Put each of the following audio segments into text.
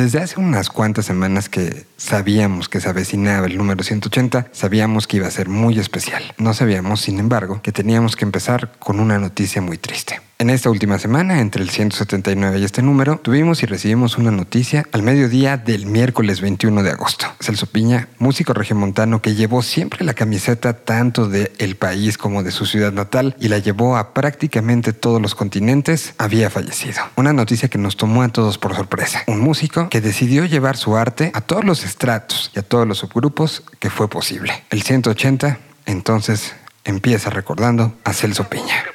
Desde hace unas cuantas semanas que sabíamos que se avecinaba el número 180, sabíamos que iba a ser muy especial. No sabíamos, sin embargo, que teníamos que empezar con una noticia muy triste. En esta última semana, entre el 179 y este número, tuvimos y recibimos una noticia al mediodía del miércoles 21 de agosto. Celso Piña, músico regiomontano que llevó siempre la camiseta tanto de el país como de su ciudad natal y la llevó a prácticamente todos los continentes, había fallecido. Una noticia que nos tomó a todos por sorpresa. Un músico que decidió llevar su arte a todos los estratos y a todos los subgrupos que fue posible. El 180, entonces, empieza recordando a Celso Piña.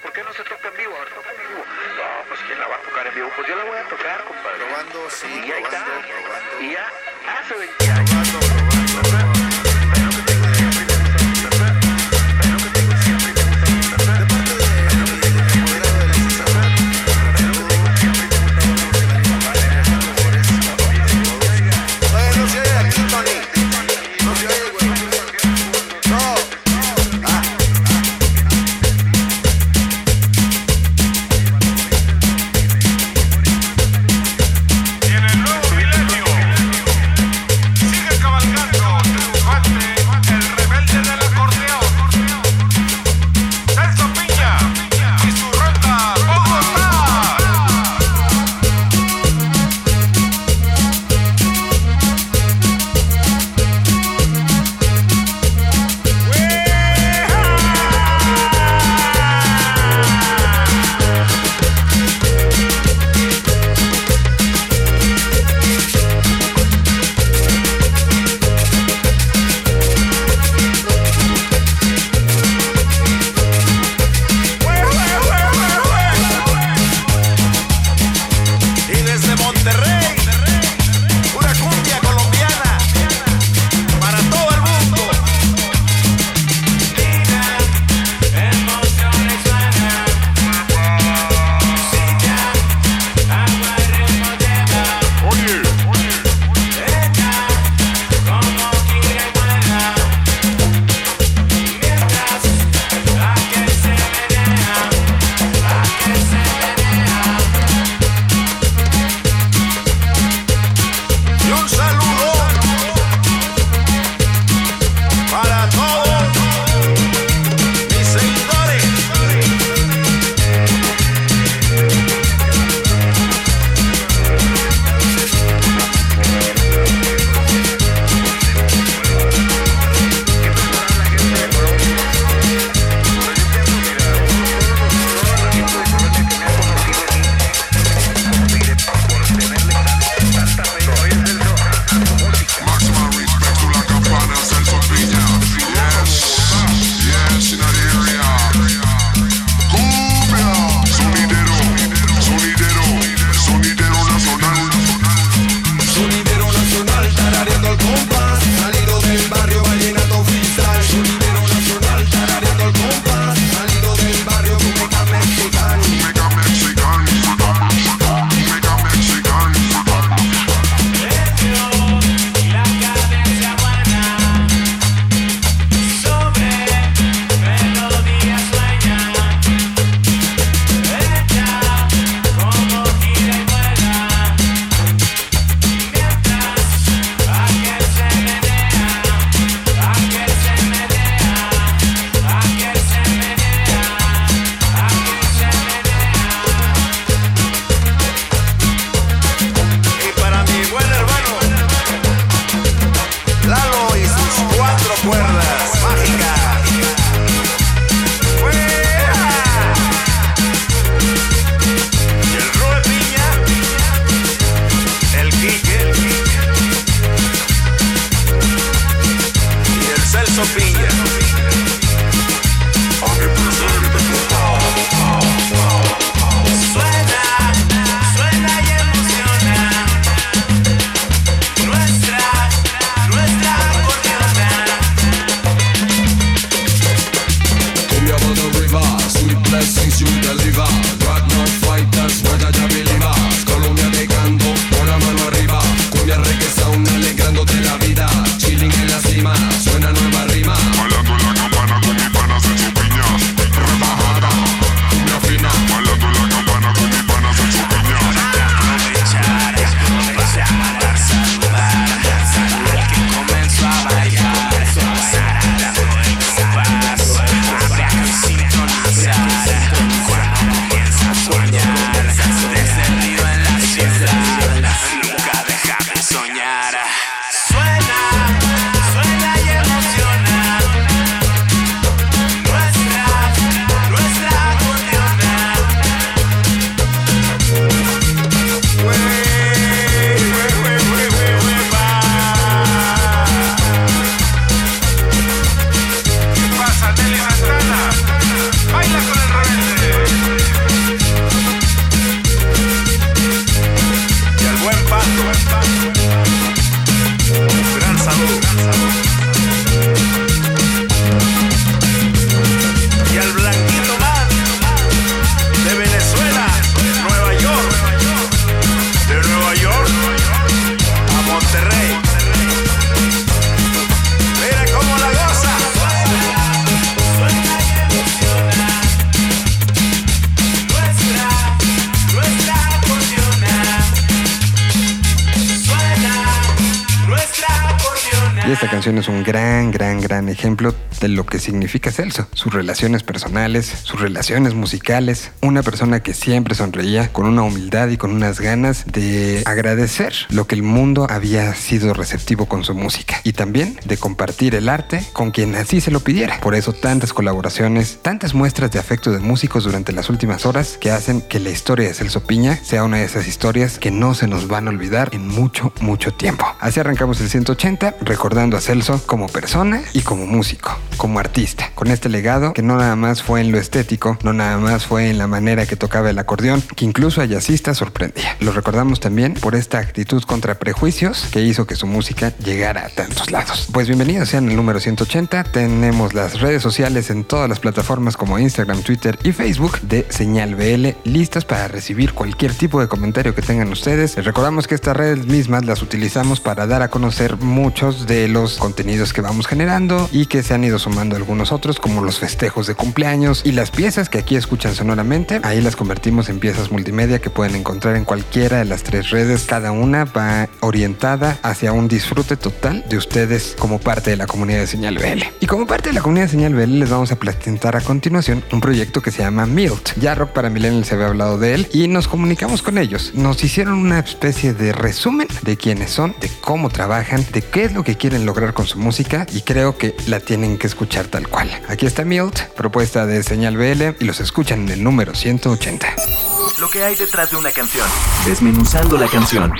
Gran, gran, ejemplo de lo que significa Celso. Sus relaciones personales, sus relaciones musicales. Una persona que siempre sonreía con una humildad y con unas ganas de agradecer lo que el mundo había sido receptivo con su música. Y también de compartir el arte con quien así se lo pidiera. Por eso tantas colaboraciones, tantas muestras de afecto de músicos durante las últimas horas que hacen que la historia de Celso Piña sea una de esas historias que no se nos van a olvidar en mucho, mucho tiempo. Así arrancamos el 180 recordando a Celso como persona y como músico, como artista, con este legado que no nada más fue en lo estético, no nada más fue en la manera que tocaba el acordeón, que incluso a jazzistas sorprendía. Lo recordamos también por esta actitud contra prejuicios que hizo que su música llegara a tantos lados. Pues bienvenidos sean el número 180, tenemos las redes sociales en todas las plataformas como Instagram, Twitter y Facebook de Señal BL listas para recibir cualquier tipo de comentario que tengan ustedes. Les recordamos que estas redes mismas las utilizamos para dar a conocer muchos de los contenidos que vamos generando y que se han ido sumando algunos otros como los festejos de cumpleaños y las piezas que aquí escuchan sonoramente. Ahí las convertimos en piezas multimedia que pueden encontrar en cualquiera de las tres redes. Cada una va orientada hacia un disfrute total de ustedes como parte de la comunidad de Señal BL. Y como parte de la comunidad de Señal BL les vamos a presentar a continuación un proyecto que se llama Milt. Ya Rock para Millennials se había hablado de él y nos comunicamos con ellos. Nos hicieron una especie de resumen de quiénes son, de cómo trabajan, de qué es lo que quieren lograr con su música y creo que la tienen que escuchar tal cual. Aquí está Milt, propuesta de Señal BL y los escuchan en el número 180. Lo que hay detrás de una canción. Desmenuzando la canción.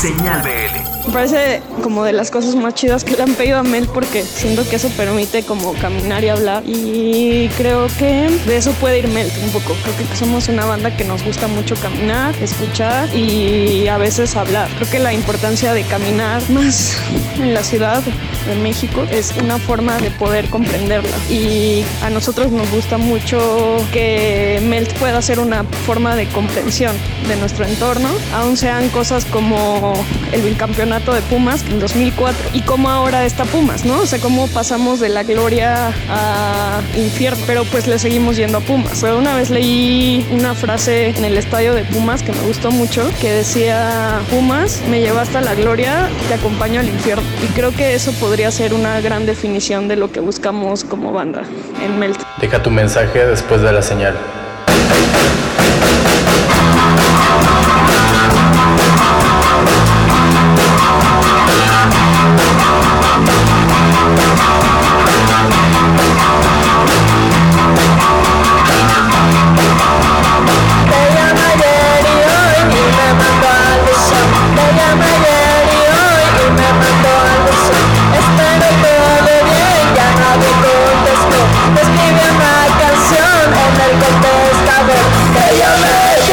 Señal BL. Me parece como de las cosas más chidas que le han pedido a Mel porque siento que eso permite como caminar y hablar y creo que de eso puede ir Mel un poco. Creo que somos una banda que nos gusta mucho caminar, escuchar y a veces hablar. Creo que la importancia de caminar más en la ciudad de México es una forma de poder comprenderla y a nosotros nos gusta mucho que Melt pueda ser una forma de comprensión de nuestro entorno, aun sean cosas como el bicampeonato de Pumas en 2004 y como ahora está Pumas, ¿no? O sea, cómo pasamos de la gloria a infierno, pero pues le seguimos yendo a Pumas. Pero una vez leí una frase en el estadio de Pumas que me gustó mucho, que decía, Pumas, me lleva hasta la gloria, te acompaño al infierno. Y creo que eso podría ser una gran definición de lo que buscamos como banda en Melt. Deja tu mensaje después de la señal. Le llama a Jerry hoy y me mando al show, me llama ayer y hoy y me mando al show, espero todo bien, ya no contestó, escribe una canción en el contestador. que llamé.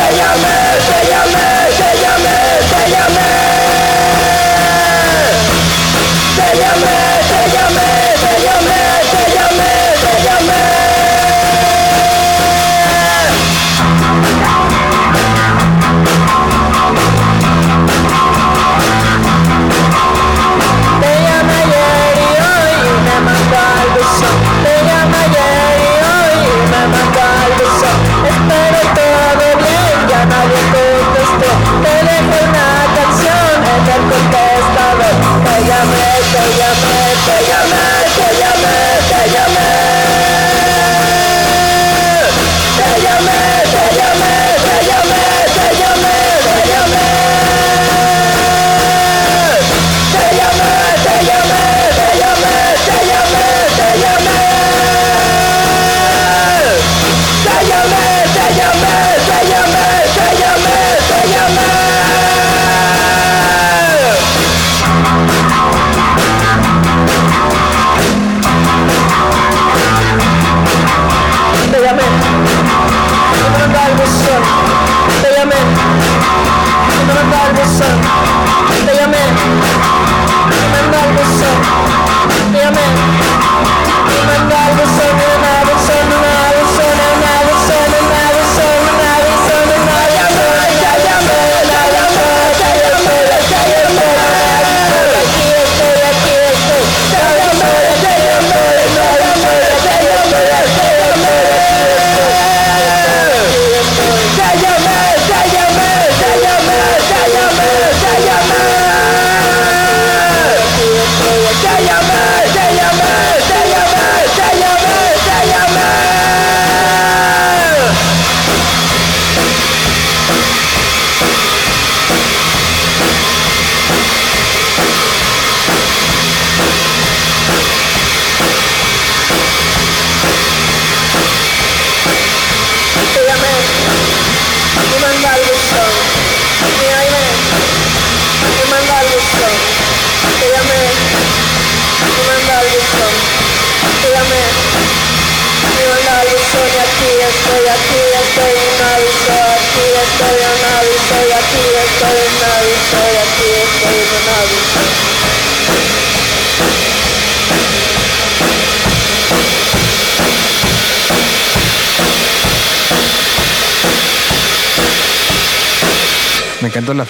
yeah, yeah.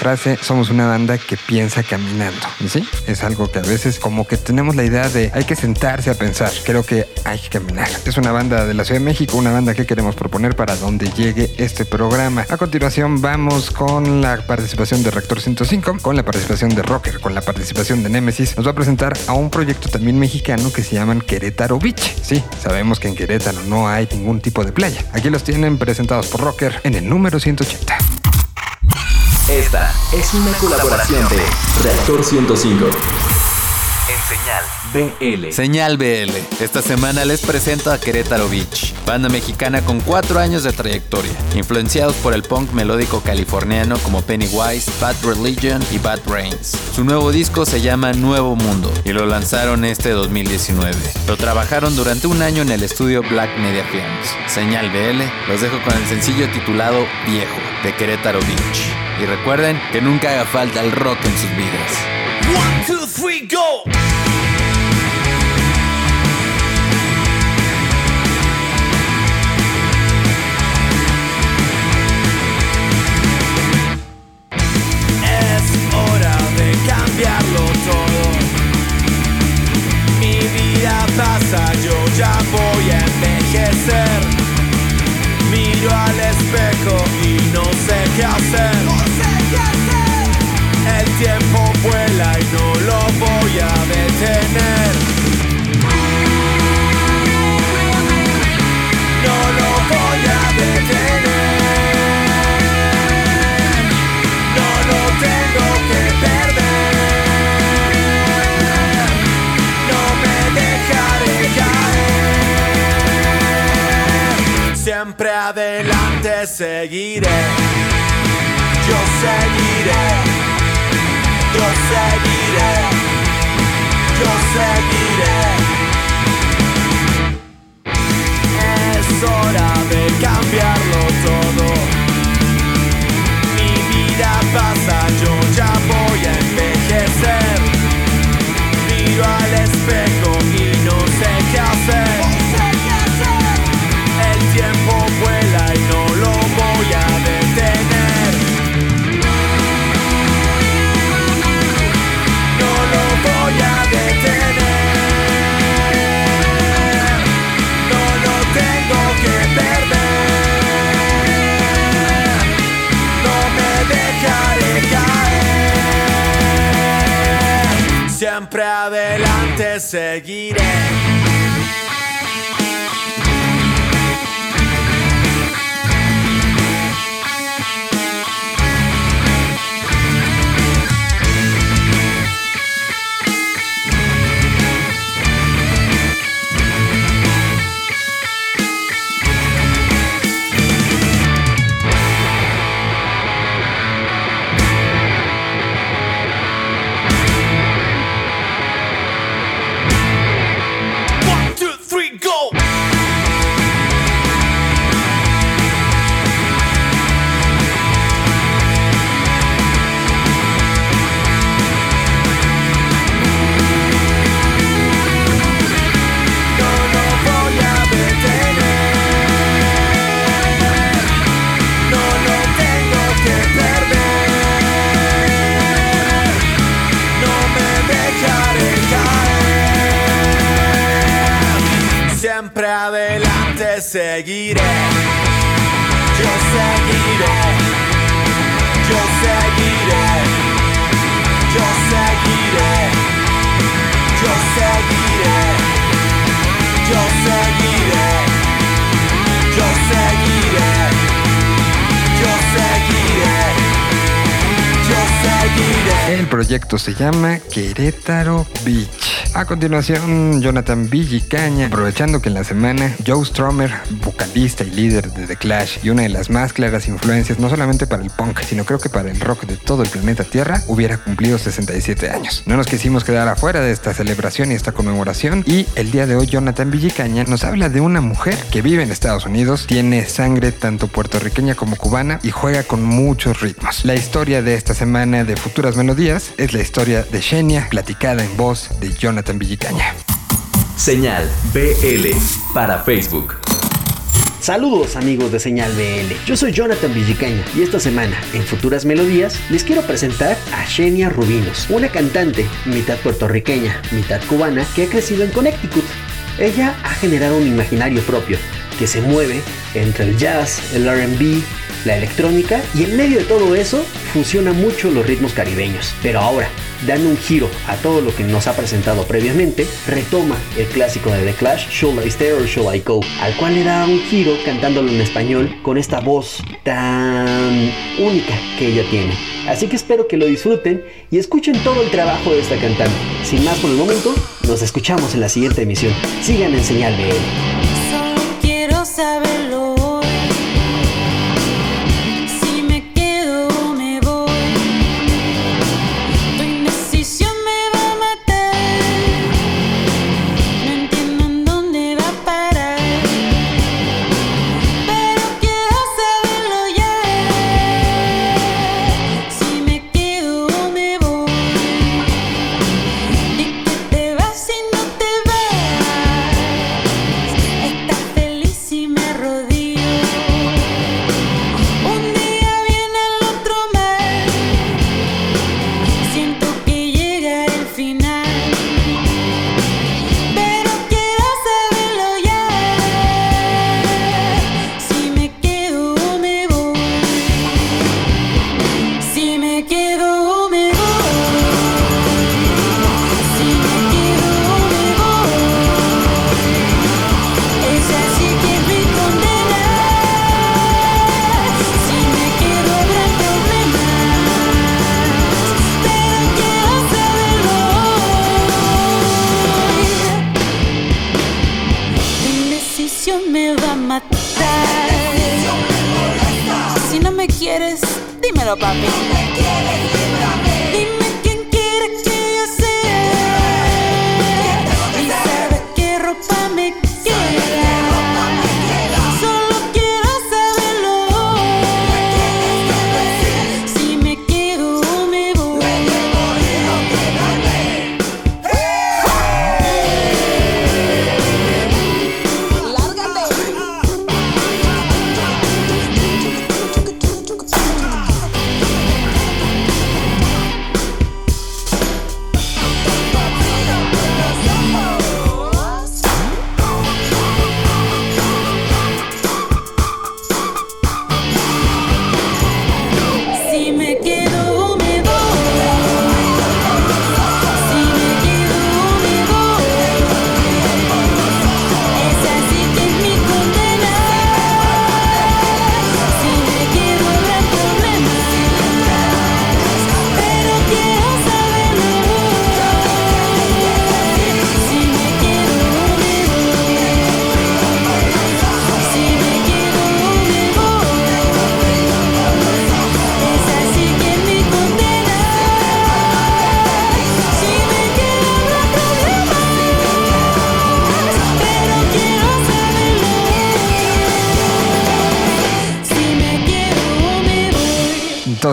Frase, somos una banda que piensa caminando. Y sí, es algo que a veces como que tenemos la idea de hay que sentarse a pensar. Creo que hay que caminar. Es una banda de la Ciudad de México, una banda que queremos proponer para donde llegue este programa. A continuación vamos con la participación de Rector 105, con la participación de Rocker, con la participación de Nemesis. Nos va a presentar a un proyecto también mexicano que se llaman Querétaro Beach. Sí, sabemos que en Querétaro no hay ningún tipo de playa. Aquí los tienen presentados por Rocker en el número 180. Esta es una colaboración de Reactor 105 en Señal BL. Señal BL. Esta semana les presento a Querétaro Beach, banda mexicana con cuatro años de trayectoria, influenciados por el punk melódico californiano como Pennywise, Bad Religion y Bad Brains. Su nuevo disco se llama Nuevo Mundo y lo lanzaron este 2019. Lo trabajaron durante un año en el estudio Black Media Films. Señal BL los dejo con el sencillo titulado Viejo de Querétaro Beach. Y recuerden que nunca haga falta el rock en sus vidas. Adelante seguiré. Yo seguiré. Yo seguiré, yo seguiré. Adelante seguiré. Se llama Querétaro Beach. A continuación, Jonathan Villicaña, aprovechando que en la semana Joe Strummer, vocalista y líder de The Clash y una de las más claras influencias no solamente para el punk, sino creo que para el rock de todo el planeta Tierra, hubiera cumplido 67 años. No nos quisimos quedar afuera de esta celebración y esta conmemoración y el día de hoy Jonathan Villicaña nos habla de una mujer que vive en Estados Unidos, tiene sangre tanto puertorriqueña como cubana y juega con muchos ritmos. La historia de esta semana de Futuras Melodías es la historia de Xenia, platicada en voz de Jonathan Villicaña. Señal BL para Facebook. Saludos amigos de Señal BL, yo soy Jonathan Villicaña y esta semana en Futuras Melodías les quiero presentar a Xenia Rubinos, una cantante mitad puertorriqueña, mitad cubana que ha crecido en Connecticut. Ella ha generado un imaginario propio que se mueve entre el jazz, el RB, la electrónica y en medio de todo eso funciona mucho los ritmos caribeños. Pero ahora, dando un giro a todo lo que nos ha presentado previamente, retoma el clásico de The Clash, Should I Stay or Should I Go, al cual le da un giro cantándolo en español con esta voz tan única que ella tiene. Así que espero que lo disfruten y escuchen todo el trabajo de esta cantante. Sin más por el momento, nos escuchamos en la siguiente emisión. Sigan en Señal BL. Solo quiero saberlo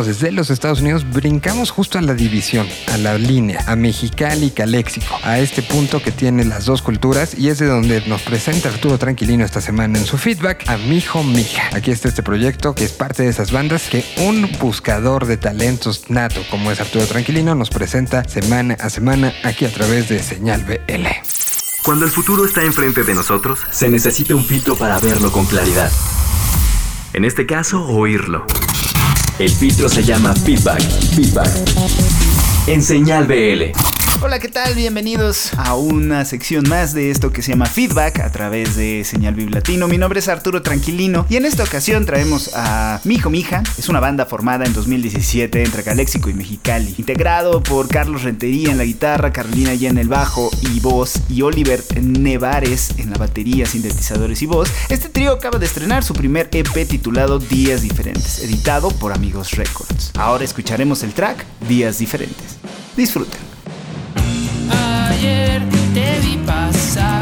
voy. Entonces, de los Estados Unidos brincamos justo a la división, a la línea, a Mexicali Caléxico, a este punto que tiene las dos culturas y es de donde nos presenta Arturo Tranquilino esta semana en su feedback a Mijo Mija. Aquí está este proyecto que es parte de esas bandas que un buscador de talentos nato como es Arturo Tranquilino nos presenta semana a semana aquí a través de Señal BL. Cuando el futuro está enfrente de nosotros, se necesita un filtro para verlo con claridad. En este caso, oírlo. El filtro se llama feedback. Feedback. En Señal BL. Hola, ¿qué tal? Bienvenidos a una sección más de esto que se llama Feedback a través de Señal Viv Latino. Mi nombre es Arturo Tranquilino y en esta ocasión traemos a Mijo Mija. Es una banda formada en 2017 entre Caléxico y Mexicali, integrado por Carlos Rentería en la guitarra, Carolina Ya en el bajo y voz y Oliver Nevares en la batería, sintetizadores y voz. Este trío acaba de estrenar su primer EP titulado Días Diferentes, editado por Amigos Records. Ahora escucharemos el track Días Diferentes. Disfruten. Ayer te vi pasar,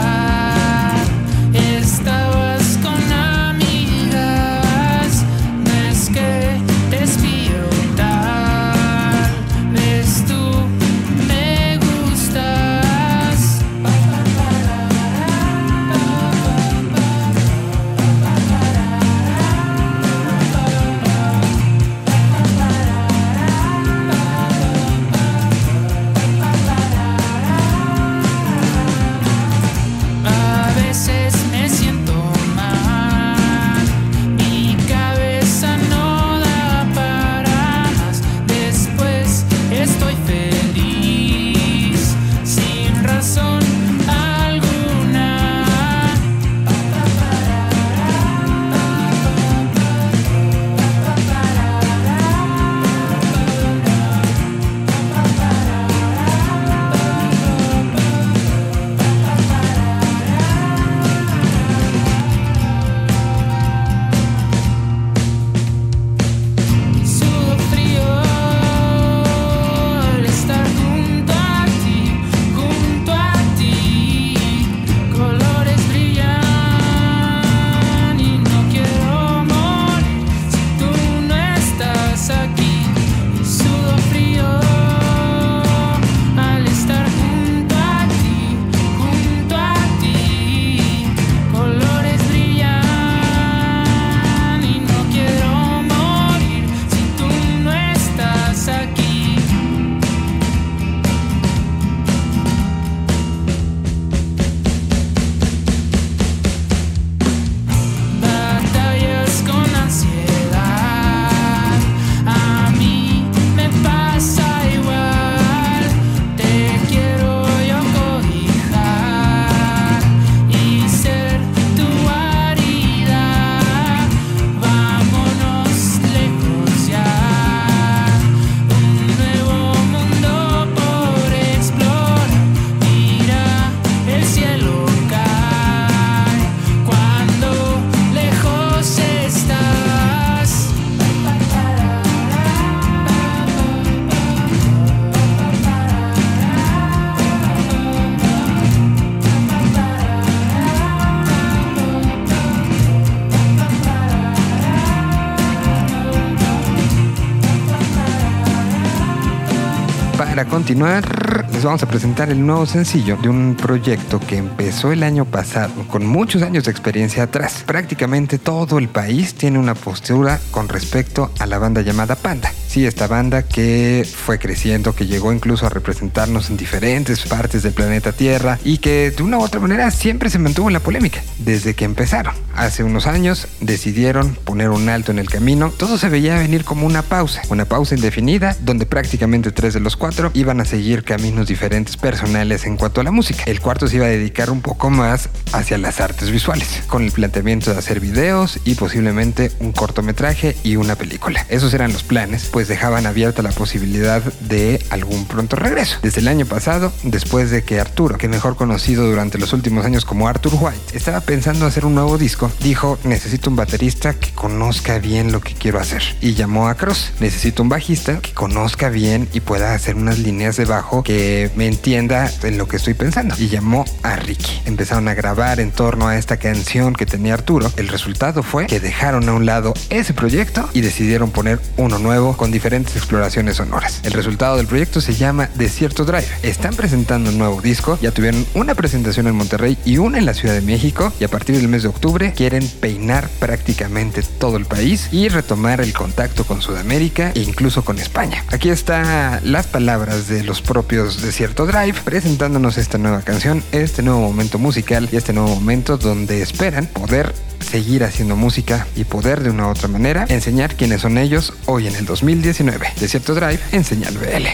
Para continuar, les vamos a presentar el nuevo sencillo de un proyecto que empezó el año pasado, con muchos años de experiencia atrás. Prácticamente todo el país tiene una postura con respecto a la banda llamada Panda. Sí, esta banda que fue creciendo, que llegó incluso a representarnos en diferentes partes del planeta Tierra y que de una u otra manera siempre se mantuvo en la polémica desde que empezaron. Hace unos años decidieron poner un alto en el camino. Todo se veía venir como una pausa, una pausa indefinida donde prácticamente tres de los cuatro iban a seguir caminos diferentes personales en cuanto a la música. El cuarto se iba a dedicar un poco más hacia las artes visuales, con el planteamiento de hacer videos y posiblemente un cortometraje y una película. Esos eran los planes, pues dejaban abierta la posibilidad de algún pronto regreso. Desde el año pasado, después de que Arturo, que mejor conocido durante los últimos años como Arthur White, estaba pensando hacer un nuevo disco, dijo, necesito un baterista que conozca bien lo que quiero hacer. Y llamó a Cross, necesito un bajista que conozca bien y pueda hacer unas líneas de bajo que me entienda en lo que estoy pensando. Y llamó a Ricky. Empezaron a grabar en torno a esta canción que tenía Arturo. El resultado fue que dejaron a un lado ese proyecto y decidieron poner uno nuevo diferentes exploraciones sonoras. El resultado del proyecto se llama Desierto Drive. Están presentando un nuevo disco, ya tuvieron una presentación en Monterrey y una en la Ciudad de México y a partir del mes de octubre quieren peinar prácticamente todo el país y retomar el contacto con Sudamérica e incluso con España. Aquí están las palabras de los propios Desierto Drive presentándonos esta nueva canción, este nuevo momento musical y este nuevo momento donde esperan poder seguir haciendo música y poder de una u otra manera enseñar quiénes son ellos hoy en el 2019. Desierto Drive en Señal BL.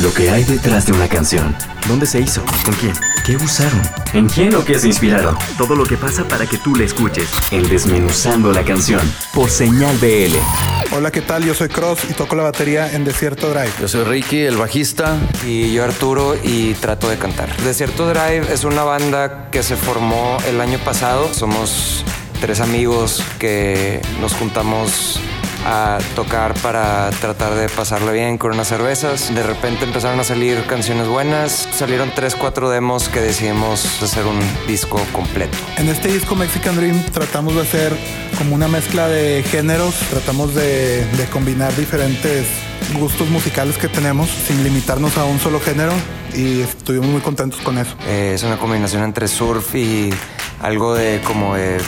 Lo que hay detrás de una canción. ¿Dónde se hizo? ¿Con quién? ¿Qué usaron? ¿En quién o qué se inspiraron? Todo lo que pasa para que tú la escuches. En Desmenuzando la canción. Por Señal BL. Hola, ¿qué tal? Yo soy Cross y toco la batería en Desierto Drive. Yo soy Ricky, el bajista. Y yo Arturo y trato de cantar. Desierto Drive es una banda que se formó el año pasado. Somos tres amigos que nos juntamos a tocar para tratar de pasarlo bien con unas cervezas. De repente empezaron a salir canciones buenas. Salieron tres, cuatro demos que decidimos hacer un disco completo. En este disco Mexican Dream tratamos de hacer como una mezcla de géneros. Tratamos de, de combinar diferentes gustos musicales que tenemos sin limitarnos a un solo género y estuvimos muy contentos con eso. Eh, es una combinación entre surf y algo de como de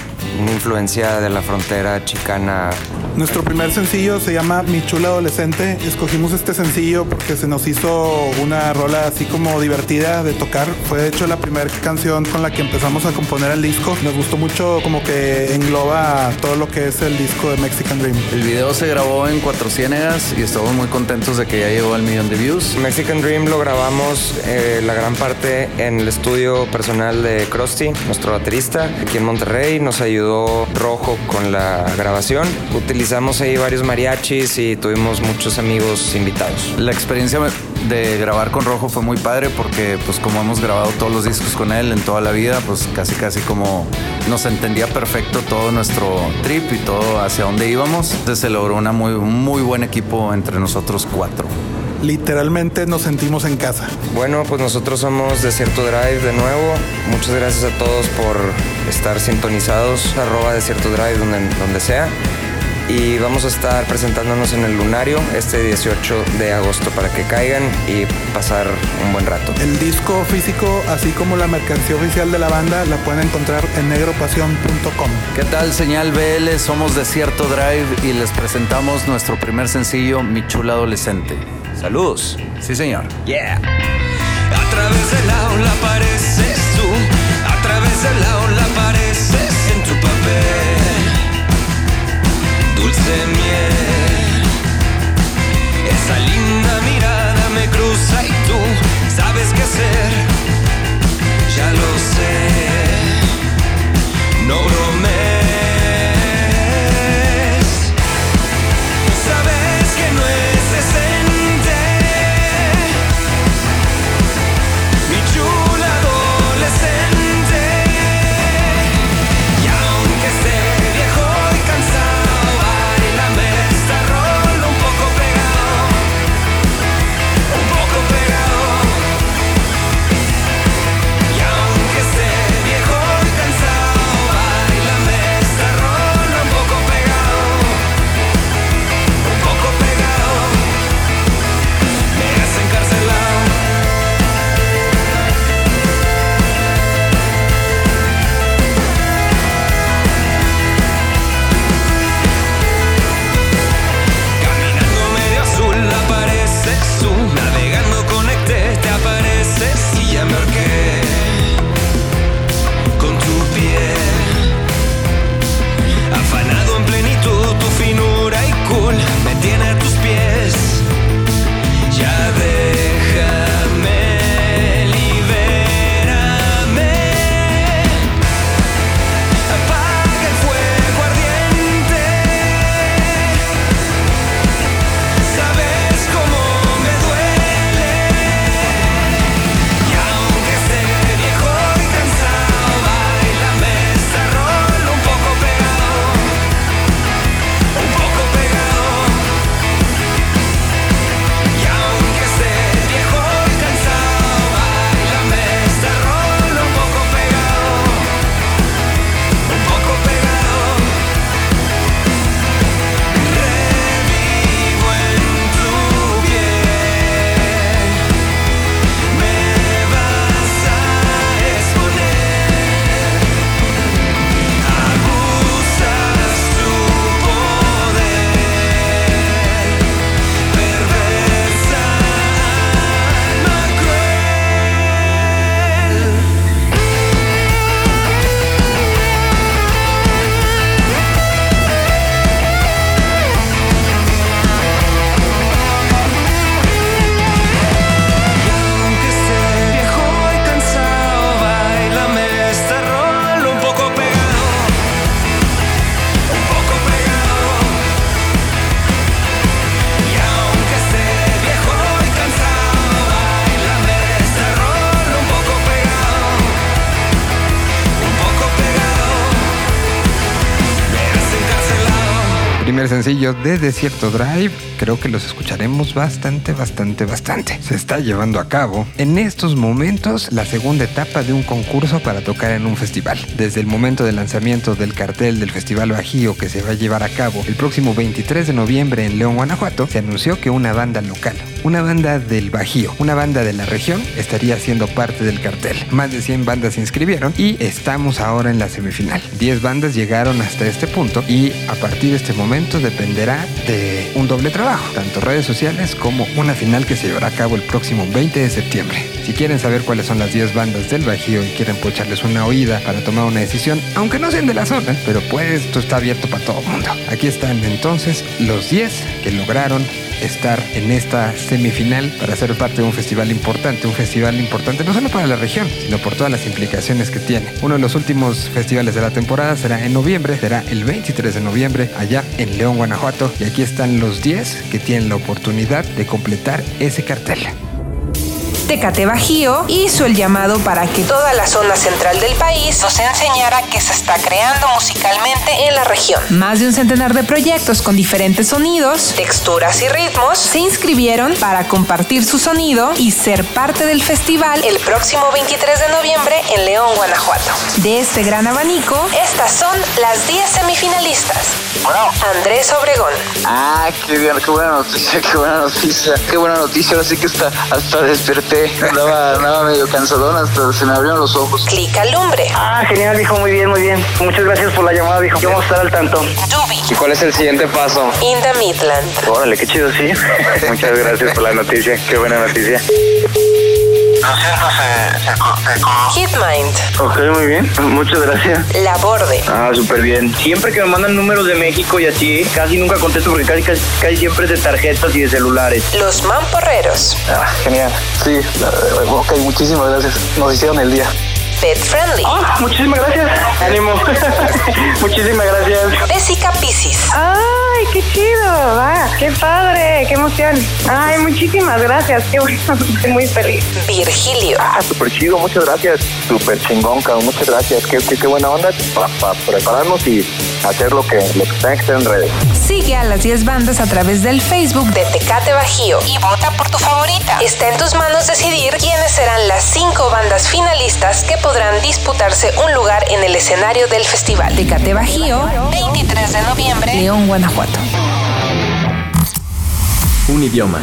una influencia de la frontera chicana. Nuestro primer sencillo se llama Mi chula adolescente. Escogimos este sencillo porque se nos hizo una rola así como divertida de tocar. Fue de hecho la primera canción con la que empezamos a componer el disco. Nos gustó mucho como que engloba todo lo que es el disco de Mexican Dream. El video se grabó en Cuatro Ciénegas y estamos muy contentos de que ya llegó al millón de views. Mexican Dream lo grabamos eh, la gran parte en el estudio personal de Krusty, nuestro baterista, aquí en Monterrey. Nos ayudó Rojo con la grabación. Utilizamos ahí varios mariachis y tuvimos muchos amigos invitados. La experiencia de grabar con Rojo fue muy padre porque pues como hemos grabado todos los discos con él en toda la vida, pues casi casi como nos entendía perfecto todo nuestro trip y todo hacia dónde íbamos. Entonces se logró una muy, muy buen equipo entre nosotros cuatro literalmente nos sentimos en casa. Bueno, pues nosotros somos Desierto Drive de nuevo. Muchas gracias a todos por estar sintonizados, arroba Desierto Drive donde, donde sea. Y vamos a estar presentándonos en el Lunario este 18 de agosto para que caigan y pasar un buen rato. El disco físico, así como la mercancía oficial de la banda, la pueden encontrar en negropasión.com. ¿Qué tal, señal BL? Somos Desierto Drive y les presentamos nuestro primer sencillo, Mi Chula Adolescente. Saludos. Sí, señor. Yeah. A través del aula apareces tú, a través del aula apareces en tu papel. Dulce miel, esa linda mirada me cruza y tú sabes qué hacer. Ya lo sé, no bromees. Primer sencillo de Desierto Drive. Creo que los escucharemos bastante, bastante, bastante. Se está llevando a cabo en estos momentos la segunda etapa de un concurso para tocar en un festival. Desde el momento del lanzamiento del cartel del Festival Bajío que se va a llevar a cabo el próximo 23 de noviembre en León, Guanajuato, se anunció que una banda local, una banda del Bajío, una banda de la región, estaría siendo parte del cartel. Más de 100 bandas se inscribieron y estamos ahora en la semifinal. 10 bandas llegaron hasta este punto y a partir de este momento dependerá de un doble trabajo, tanto redes sociales como una final que se llevará a cabo el próximo 20 de septiembre. Si quieren saber cuáles son las 10 bandas del Bajío y quieren pocharles una oída para tomar una decisión, aunque no sean de la zona, pero pues esto está abierto para todo el mundo. Aquí están entonces los 10 que lograron estar en esta semifinal para ser parte de un festival importante, un festival importante no solo para la región, sino por todas las implicaciones que tiene. Uno de los últimos festivales de la temporada será en noviembre, será el 23 de noviembre allá en León, Guanajuato, y aquí están los 10 que tienen la oportunidad de completar ese cartel. Tecate Bajío hizo el llamado para que toda la zona central del país nos enseñara qué se está creando musicalmente en la región. Más de un centenar de proyectos con diferentes sonidos, texturas y ritmos se inscribieron para compartir su sonido y ser parte del festival el próximo 23 de noviembre en León, Guanajuato. De este gran abanico, estas son las 10 semifinalistas. Andrés Obregón, Ah, qué bien, qué buena noticia, qué buena noticia, qué buena noticia. Ahora sí que hasta, hasta desperté. Andaba, andaba medio cansadón, hasta se me abrieron los ojos. Clica Lumbre, Ah, genial, dijo, muy bien, muy bien. Muchas gracias por la llamada, dijo. Vamos a estar al tanto. Dubi, ¿Y cuál es el siguiente paso? In the Midland, Órale, qué chido, sí. Muchas gracias por la noticia, qué buena noticia. Hitmind, Ok, muy bien, muchas gracias. La Borde, Ah, súper bien. Siempre que me mandan números de México y así, casi nunca contesto porque casi, casi, casi siempre es de tarjetas y de celulares. Los Mamporreros, Ah, genial. Sí, la- ok, muchísimas gracias. Nos hicieron el día. Pet Friendly, Ah, muchísimas gracias. Ánimo. muchísimas gracias. Jessica Piscis, ¡Ay, qué chido! ¡Ah, qué padre! ¡Qué emoción! ¡Ay, muchísimas gracias! ¡Qué bueno! Estoy muy feliz. Virgilio, Ah, súper chido, muchas gracias. Súper chingón, cabrón, muchas gracias. Qué, qué, qué buena onda para prepararnos y hacer lo que, lo que tenga que estar en redes. Sigue a las 10 bandas a través del Facebook de Tecate Bajío y vota por tu favorita. Está en tus manos decidir quiénes serán las 5 bandas finalistas que podrán disputarse un lugar en el escenario del festival. Tecate Bajío, 23 de noviembre, León, Guanajuato. Un idioma.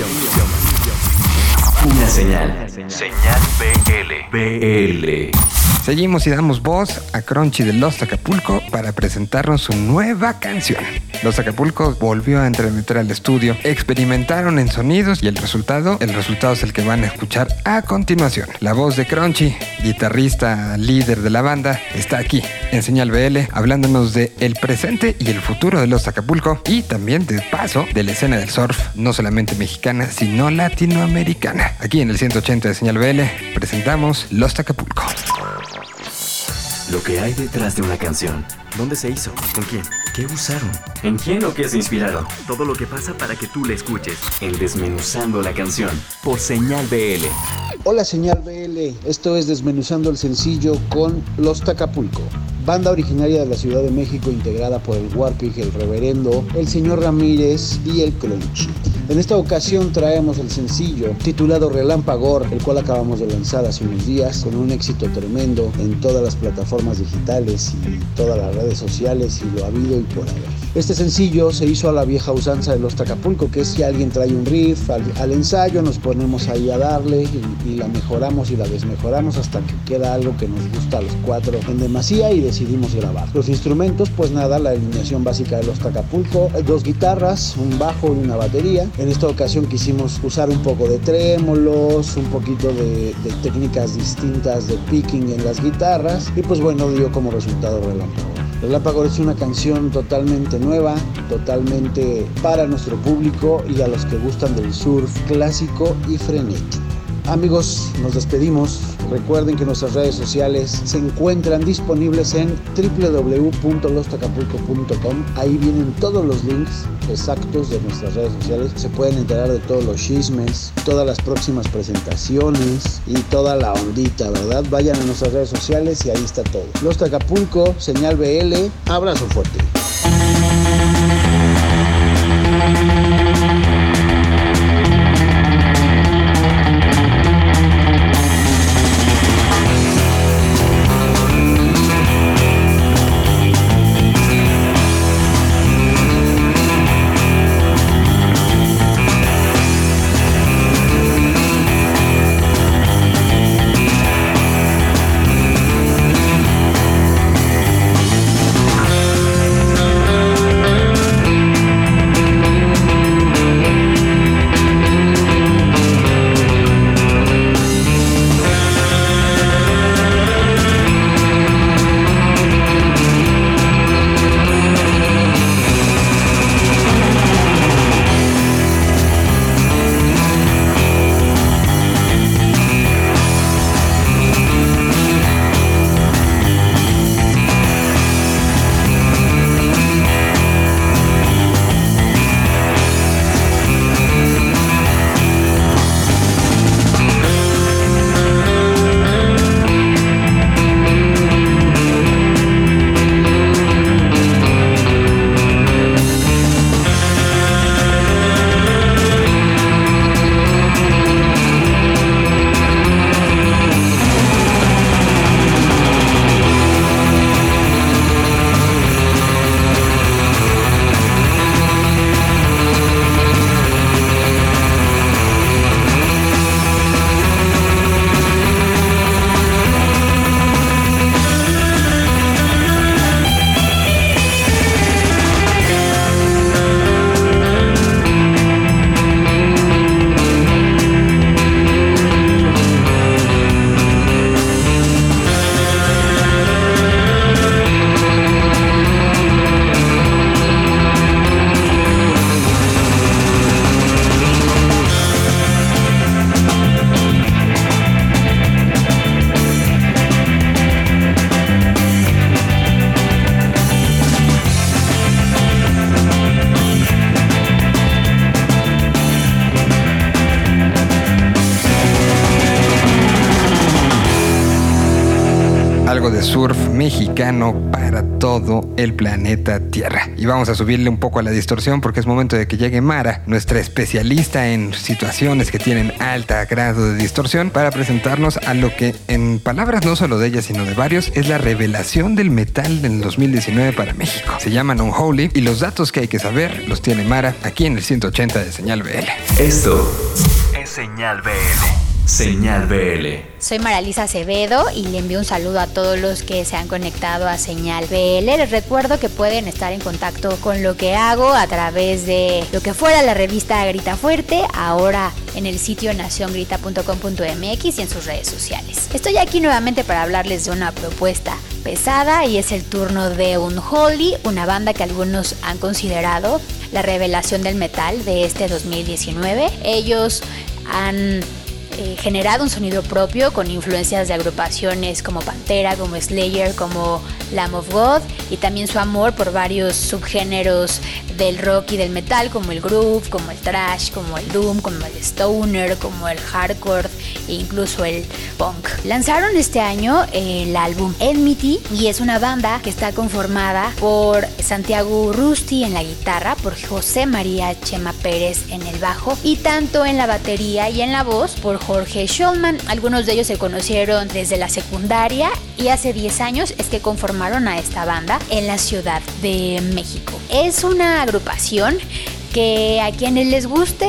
Una señal. Señal BL. BL. Seguimos y damos voz a Crunchy de Los Acapulco para presentarnos su nueva canción. Los Acapulco volvió a entremeter al estudio, experimentaron en sonidos y el resultado, el resultado es el que van a escuchar a continuación. La voz de Crunchy, guitarrista líder de la banda, está aquí en Señal BL hablándonos de el presente y el futuro de Los Acapulco y también de paso de la escena del surf, no solamente mexicana, sino latinoamericana. Aquí en el 180 de Señal BL presentamos Los Acapulco. Lo que hay detrás de una canción. ¿Dónde se hizo? ¿Con quién? ¿Qué usaron? ¿En quién o qué se inspiraron? Todo lo que pasa para que tú la escuches. En Desmenuzando la canción. Por Señal BL. Hola señal BL, esto es Desmenuzando el Sencillo con Los Tacapulco, banda originaria de la Ciudad de México integrada por el Warpig, el Reverendo, el Señor Ramírez y el Crunchy. En esta ocasión traemos el sencillo titulado Relámpagor, el cual acabamos de lanzar hace unos días con un éxito tremendo en todas las plataformas digitales y todas las redes sociales y lo ha habido y por haber. Este sencillo se hizo a la vieja usanza de los Tacapulco, que es si alguien trae un riff al, al ensayo, nos ponemos ahí a darle y, y la mejoramos y la desmejoramos hasta que queda algo que nos gusta a los cuatro en demasía y decidimos grabar. Los instrumentos, pues nada, la alineación básica de los Tacapulco, eh, dos guitarras, un bajo y una batería. En esta ocasión quisimos usar un poco de trémolos, un poquito de, de técnicas distintas de picking en las guitarras y pues bueno, dio como resultado Relámpago. Relámpago es una canción totalmente nueva, totalmente para nuestro público y a los que gustan del surf clásico y frenético. Amigos, nos despedimos. Recuerden que nuestras redes sociales se encuentran disponibles en www.lostacapulco.com. Ahí vienen todos los links exactos de nuestras redes sociales. Se pueden enterar de todos los chismes, todas las próximas presentaciones y toda la ondita, ¿verdad? Vayan a nuestras redes sociales y ahí está todo. Los Acapulco, señal BL, abrazo fuerte. Mexicano para todo el planeta Tierra. Y vamos a subirle un poco a la distorsión porque es momento de que llegue Mara, nuestra especialista en situaciones que tienen alta grado de distorsión, para presentarnos a lo que, en palabras no solo de ella, sino de varios, es la revelación del metal en 2019 para México. Se llaman Unholy y los datos que hay que saber los tiene Mara aquí en el 180 de Señal BL. Esto es Señal BL. Señal BL. Soy Maralisa Acevedo y le envío un saludo a todos los que se han conectado a Señal BL. Les recuerdo que pueden estar en contacto con lo que hago a través de lo que fuera la revista Grita Fuerte, ahora en el sitio naciongrita.com.mx y en sus redes sociales. Estoy aquí nuevamente para hablarles de una propuesta pesada y es el turno de Unholy, una banda que algunos han considerado la revelación del metal de este 2019. Ellos han eh, generado un sonido propio con influencias de agrupaciones como Pantera, como Slayer, como Lamb of God y también su amor por varios subgéneros del rock y del metal como el groove, como el thrash, como el doom, como el stoner, como el hardcore e incluso el punk. Lanzaron este año el álbum Enmity y es una banda que está conformada por Santiago Rusti en la guitarra, por José María Chema Pérez en el bajo y tanto en la batería y en la voz por Jorge Schulman. Algunos de ellos se conocieron desde la secundaria y hace 10 años es que conformaron a esta banda en la Ciudad de México. Es una agrupación que a quienes les guste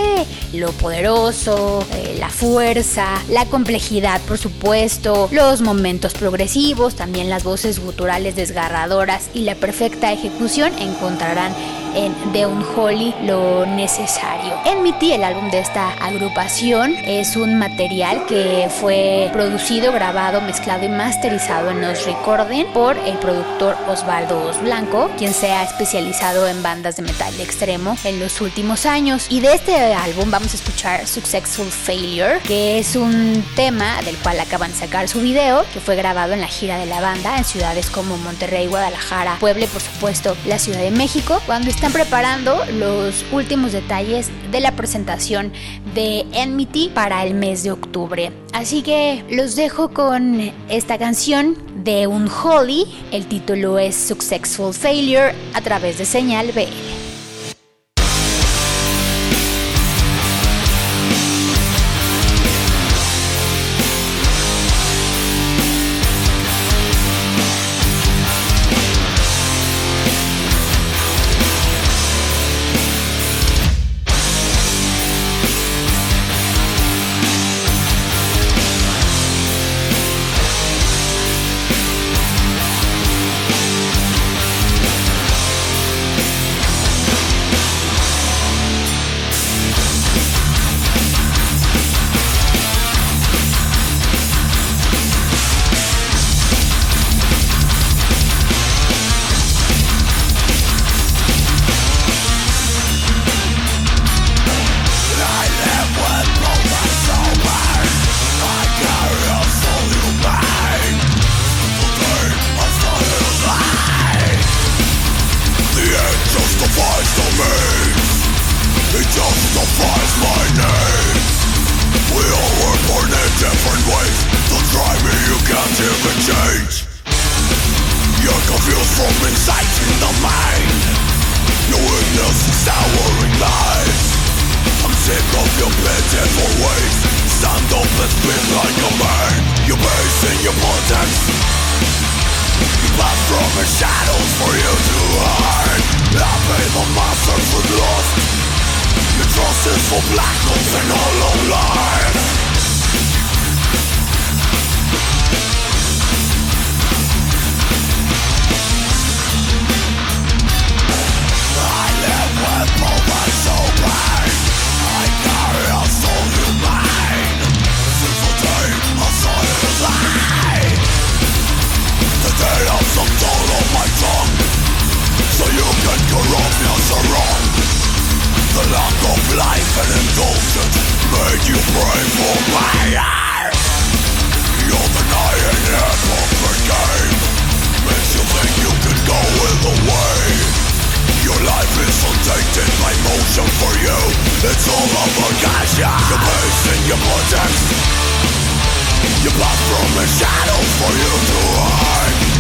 lo poderoso, eh, la fuerza, la complejidad, por supuesto, los momentos progresivos, también las voces guturales desgarradoras y la perfecta ejecución encontrarán en The Unholy lo necesario. Enmity, el álbum de esta agrupación, es un material que fue producido, grabado, mezclado y masterizado en Nos Recording por el productor Osvaldo Os Blanco, quien se ha especializado en bandas de metal extremo en los últimos años. Y de este álbum vamos a escuchar Successful Failure, que es un tema del cual acaban de sacar su video, que fue grabado en la gira de la banda en ciudades como Monterrey, Guadalajara, Puebla y por supuesto la Ciudad de México, cuando están preparando los últimos detalles de la presentación de Enmity para el mes de octubre. Así que los dejo con esta canción de Unholy. El título es Successful Failure a través de Señal BL. Your politics you pass from the shadows for you to hide I pay the masters with lost Your trust is for black holes and hollow lies some toll on my tongue So you can corrupt me as a wrong The lack of life and indulgence Made you pray for fire You're denying hypocrite game Makes you think you can go either way Your life is untainted by motion for you It's all over gotcha You're based in your vortex you pass from the shadows for you to hide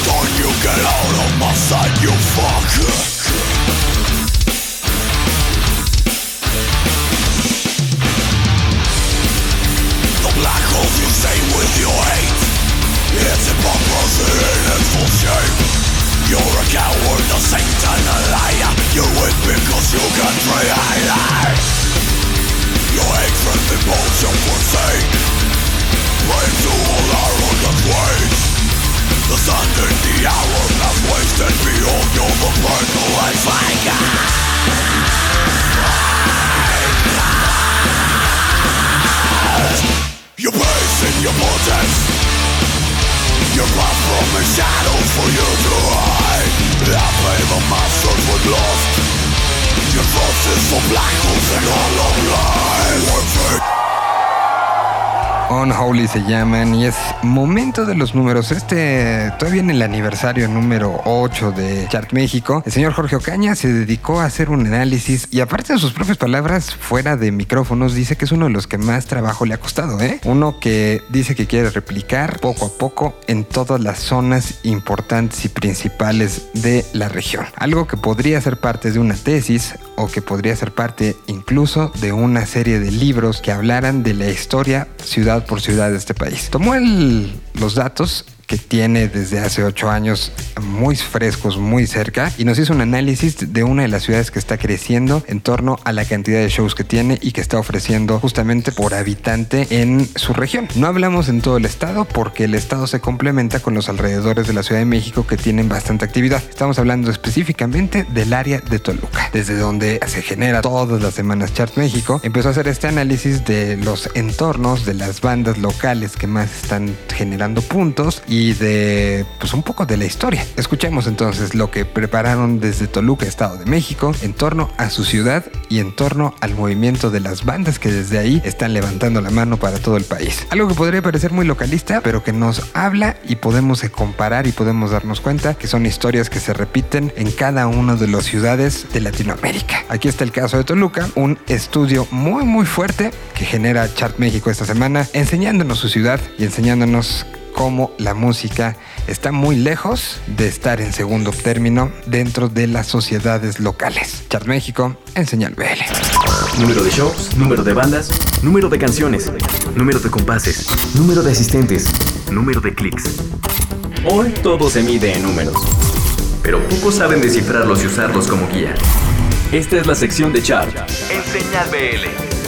Scorn you get out of my sight You fuck. The black holes you stay with your hate. It's hypocrisy in its full shape. You're a coward, a saint and a liar. You're weak because you can't it Your hatred impose your forsake Brave to all arrogant ways the thunder, the hour of wasted me on your eternal life I got Your pace in your vortex Your path from the shadow for you to hide. I pay the masters with lost. Your thoughts is for black holes and all of life. Perfect Unholy se llaman y es momento de los números. Este, todavía en el aniversario número 8 de Chart México, el señor Jorge Ocaña se dedicó a hacer un análisis y aparte de sus propias palabras, fuera de micrófonos, dice que es uno de los que más trabajo le ha costado, ¿eh? Uno que dice que quiere replicar poco a poco en todas las zonas importantes y principales de la región. Algo que podría ser parte de una tesis o que podría ser parte incluso de una serie de libros que hablaran de la historia ciudad por ciudad de este país. Tomó el- los datos que tiene desde hace ocho años muy frescos, muy cerca, y nos hizo un análisis de una de las ciudades que está creciendo en torno a la cantidad de shows que tiene y que está ofreciendo justamente por habitante en su región. No hablamos en todo el estado porque el estado se complementa con los alrededores de la Ciudad de México que tienen bastante actividad. Estamos hablando específicamente del área de Toluca, desde donde se genera todas las semanas Chart México. Empezó a hacer este análisis de los entornos de las bandas locales que más están generando puntos y de pues un poco de la historia. Escuchemos entonces lo que prepararon desde Toluca, Estado de México, en torno a su ciudad y en torno al movimiento de las bandas que desde ahí están levantando la mano para todo el país. Algo que podría parecer muy localista, pero que nos habla y podemos comparar y podemos darnos cuenta que son historias que se repiten en cada una de las ciudades de Latinoamérica. Aquí está el caso de Toluca, un estudio muy muy fuerte que genera Chart México esta semana, enseñándonos su ciudad y enseñándonos cómo la música está muy lejos de estar en segundo término dentro de las sociedades locales. Chart México en Señal BL. Número de shows, número de bandas, número de canciones, número de compases, número de asistentes, número de clics. Hoy todo se mide en números, pero pocos saben descifrarlos y usarlos como guía. Esta es la sección de Chart en Señal BL.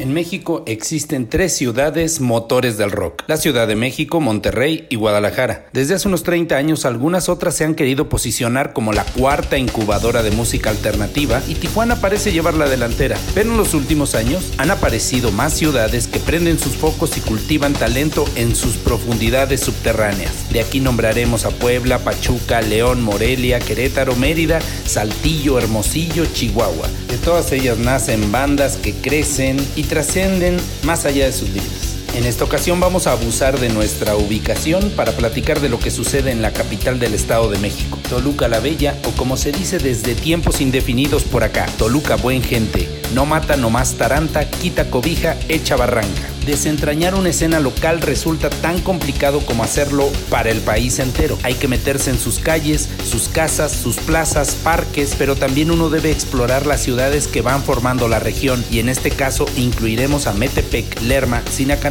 En México existen tres ciudades motores del rock, la Ciudad de México, Monterrey y Guadalajara. Desde hace unos 30 años algunas otras se han querido posicionar como la cuarta incubadora de música alternativa y Tijuana parece llevar la delantera, pero en los últimos años han aparecido más ciudades que prenden sus focos y cultivan talento en sus profundidades subterráneas. De aquí nombraremos a Puebla, Pachuca, León, Morelia, Querétaro, Mérida, Saltillo, Hermosillo, Chihuahua. Todas ellas nacen bandas que crecen y trascienden más allá de sus límites. En esta ocasión vamos a abusar de nuestra ubicación para platicar de lo que sucede en la capital del Estado de México, Toluca la Bella o como se dice desde tiempos indefinidos por acá, Toluca buen gente, no mata, no más taranta, quita cobija, echa barranca. Desentrañar una escena local resulta tan complicado como hacerlo para el país entero. Hay que meterse en sus calles, sus casas, sus plazas, parques, pero también uno debe explorar las ciudades que van formando la región y en este caso incluiremos a Metepec, Lerma,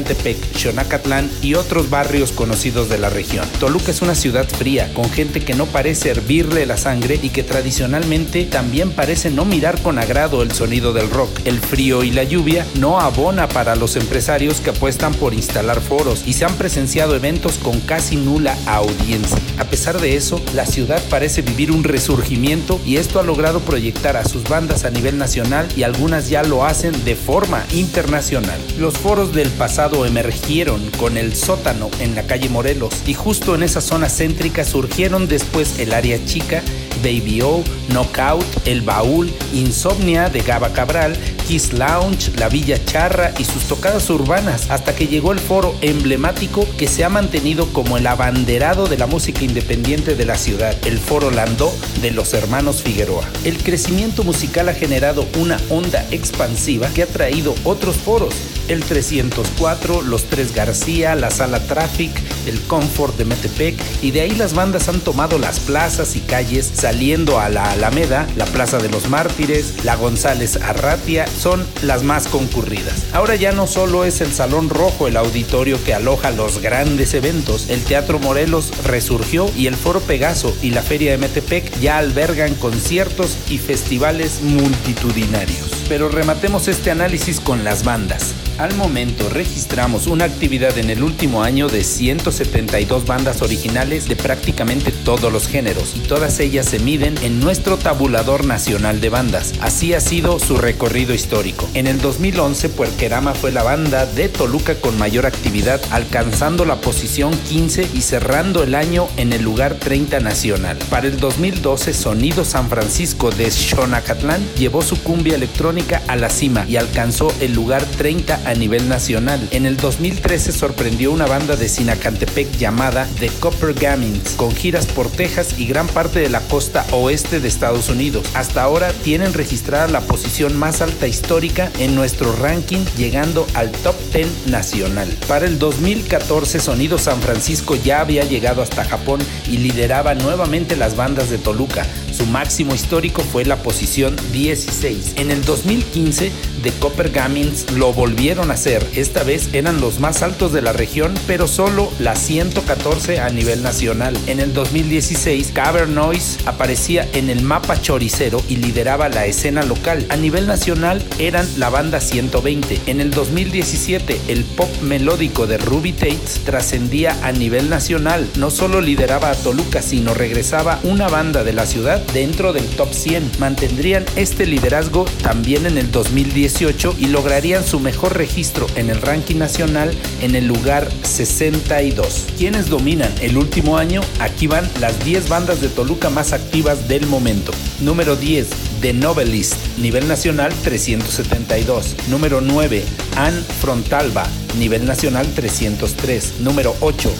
Sinacantepec, Xonacatlán y otros barrios conocidos de la región. Toluca es una ciudad fría, con gente que no parece hervirle la sangre y que tradicionalmente también parece no mirar con agrado el sonido del rock. El frío y la lluvia no abona para los empresarios que apuestan por instalar foros y se han presenciado eventos con casi nula audiencia. A pesar de eso, la ciudad parece vivir un resurgimiento y esto ha logrado proyectar a sus bandas a nivel nacional y algunas ya lo hacen de forma internacional. Los foros del pasado emergieron con el sótano en la calle Morelos y justo en esa zona céntrica surgieron después el área chica, Baby O, Knockout, El Baúl, Insomnia de Gaba Cabral, Kiss Lounge, La Villa Charra y sus tocadas urbanas, hasta que llegó el foro emblemático que se ha mantenido como el abanderado de la música independiente de la ciudad, el Foro Landó de los hermanos Figueroa. El crecimiento musical ha generado una onda expansiva que ha traído otros foros, el 304, los Tres García, la Sala Traffic, el Comfort de Metepec y de ahí las bandas han tomado las plazas y calles saliendo a la Alameda, la Plaza de los Mártires, la González Arratia, son las más concurridas. Ahora ya no solo es el Salón Rojo el auditorio que aloja los grandes eventos, el Teatro Morelos resurgió y el Foro Pegaso y la Feria de Metepec ya albergan conciertos y festivales multitudinarios. Pero rematemos este análisis con las bandas. Al momento registramos una actividad en el último año de 172 bandas originales de prácticamente todos los géneros y todas ellas se miden en nuestro tabulador nacional de bandas. Así ha sido su recorrido histórico. En el 2011 Puerquerama fue la banda de Toluca con mayor actividad alcanzando la posición 15 y cerrando el año en el lugar 30 nacional. Para el 2012 Sonido San Francisco de Xonacatlán llevó su cumbia electrónica a la cima y alcanzó el lugar 30 a nivel nacional. En el 2013 sorprendió una banda de Sinacantepec llamada The Copper Gamins, con giras por Texas y gran parte de la costa oeste de Estados Unidos. Hasta ahora tienen registrada la posición más alta histórica en nuestro ranking, llegando al top 10 nacional. Para el 2014, Sonido San Francisco ya había llegado hasta Japón y lideraba nuevamente las bandas de Toluca. Su máximo histórico fue la posición 16. En el 2015, The Copper Gamins lo volvieron a hacer. Esta vez eran los más altos de la región, pero solo la 114 a nivel nacional. En el 2016, Cavern Noise aparecía en el mapa choricero y lideraba la escena local. A nivel nacional eran la banda 120. En el 2017, el pop melódico de Ruby Tates trascendía a nivel nacional. No solo lideraba a Toluca, sino regresaba una banda de la ciudad dentro del top 100. Mantendrían este liderazgo también en el 2018 y lograrían su mejor registro en el ranking nacional en el lugar 62. ¿Quiénes dominan el último año? Aquí van las 10 bandas de Toluca más activas del momento. Número 10, The Novelist, nivel nacional 372. Número 9, Ann Frontalba, nivel nacional 303. Número 8,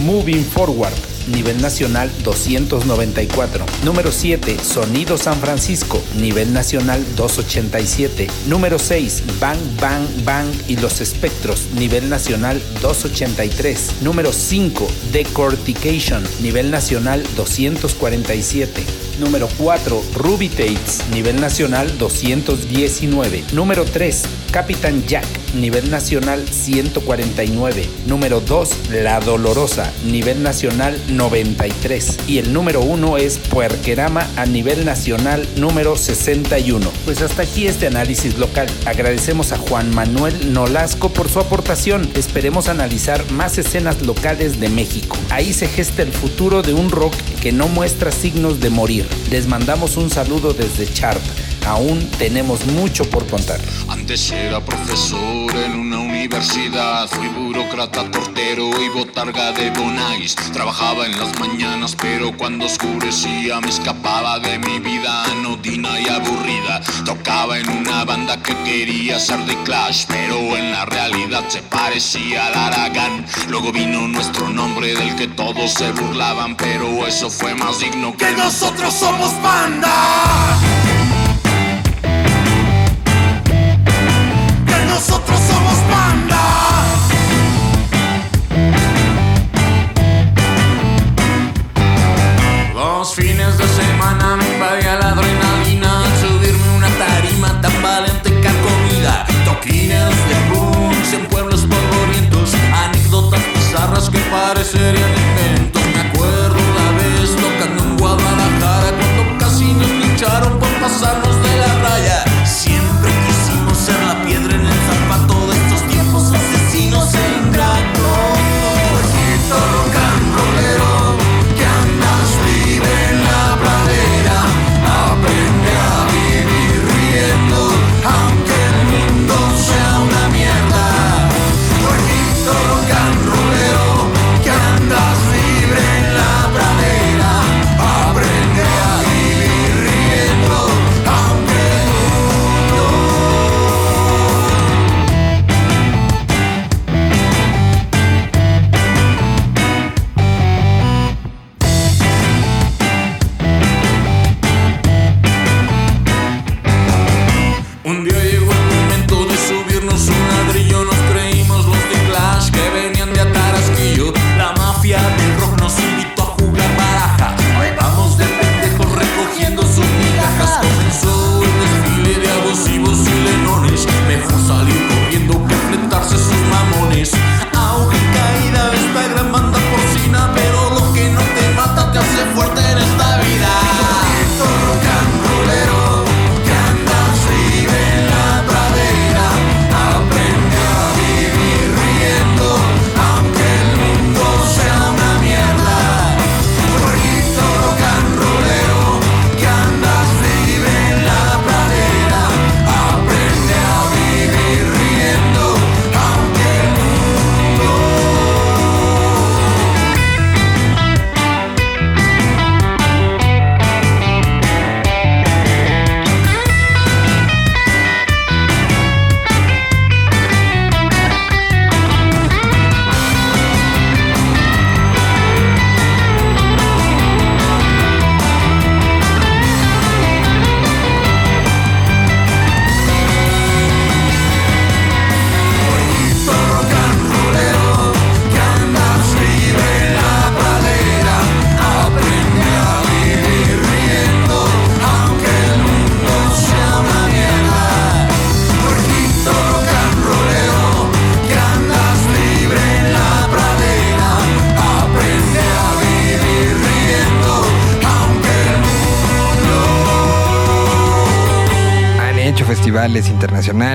Moving Forward, nivel nacional 294. Número 7, Sonido San Francisco, nivel nacional 287. Número 6, Bang Bang Bang y los Espectros, nivel nacional 283. Número 5, Decortication, nivel nacional 247. Número 4, Ruby Tates, nivel nacional 219. Número 3, Capitán Jack, nivel nacional 149. Número 2, La Dolorosa, nivel nacional 93. Y el número 1 es Puerquerama a nivel nacional número 61. Pues hasta aquí este análisis local. Agradecemos a Juan Manuel Nolasco por su aportación. Esperemos analizar más escenas locales de México. Ahí se gesta el futuro de un rock que no muestra signos de morir. Les mandamos un saludo desde Chart. Aún tenemos mucho por contar. Antes era profesor en una universidad, fui burócrata, portero y botarga de Bonais. Trabajaba en las mañanas, pero cuando oscurecía me escapaba de mi vida anodina y aburrida. Tocaba en una banda que quería ser de Clash, pero en la realidad se parecía al Aragán. Luego vino nuestro nombre del que todos se burlaban, pero eso fue más digno que. Que nosotros somos banda. fines de semana me invadía la adrenalina. Subirme una tarima tan valiente que comida Toquines de punks en pueblos polvorientos Anécdotas bizarras que parecerían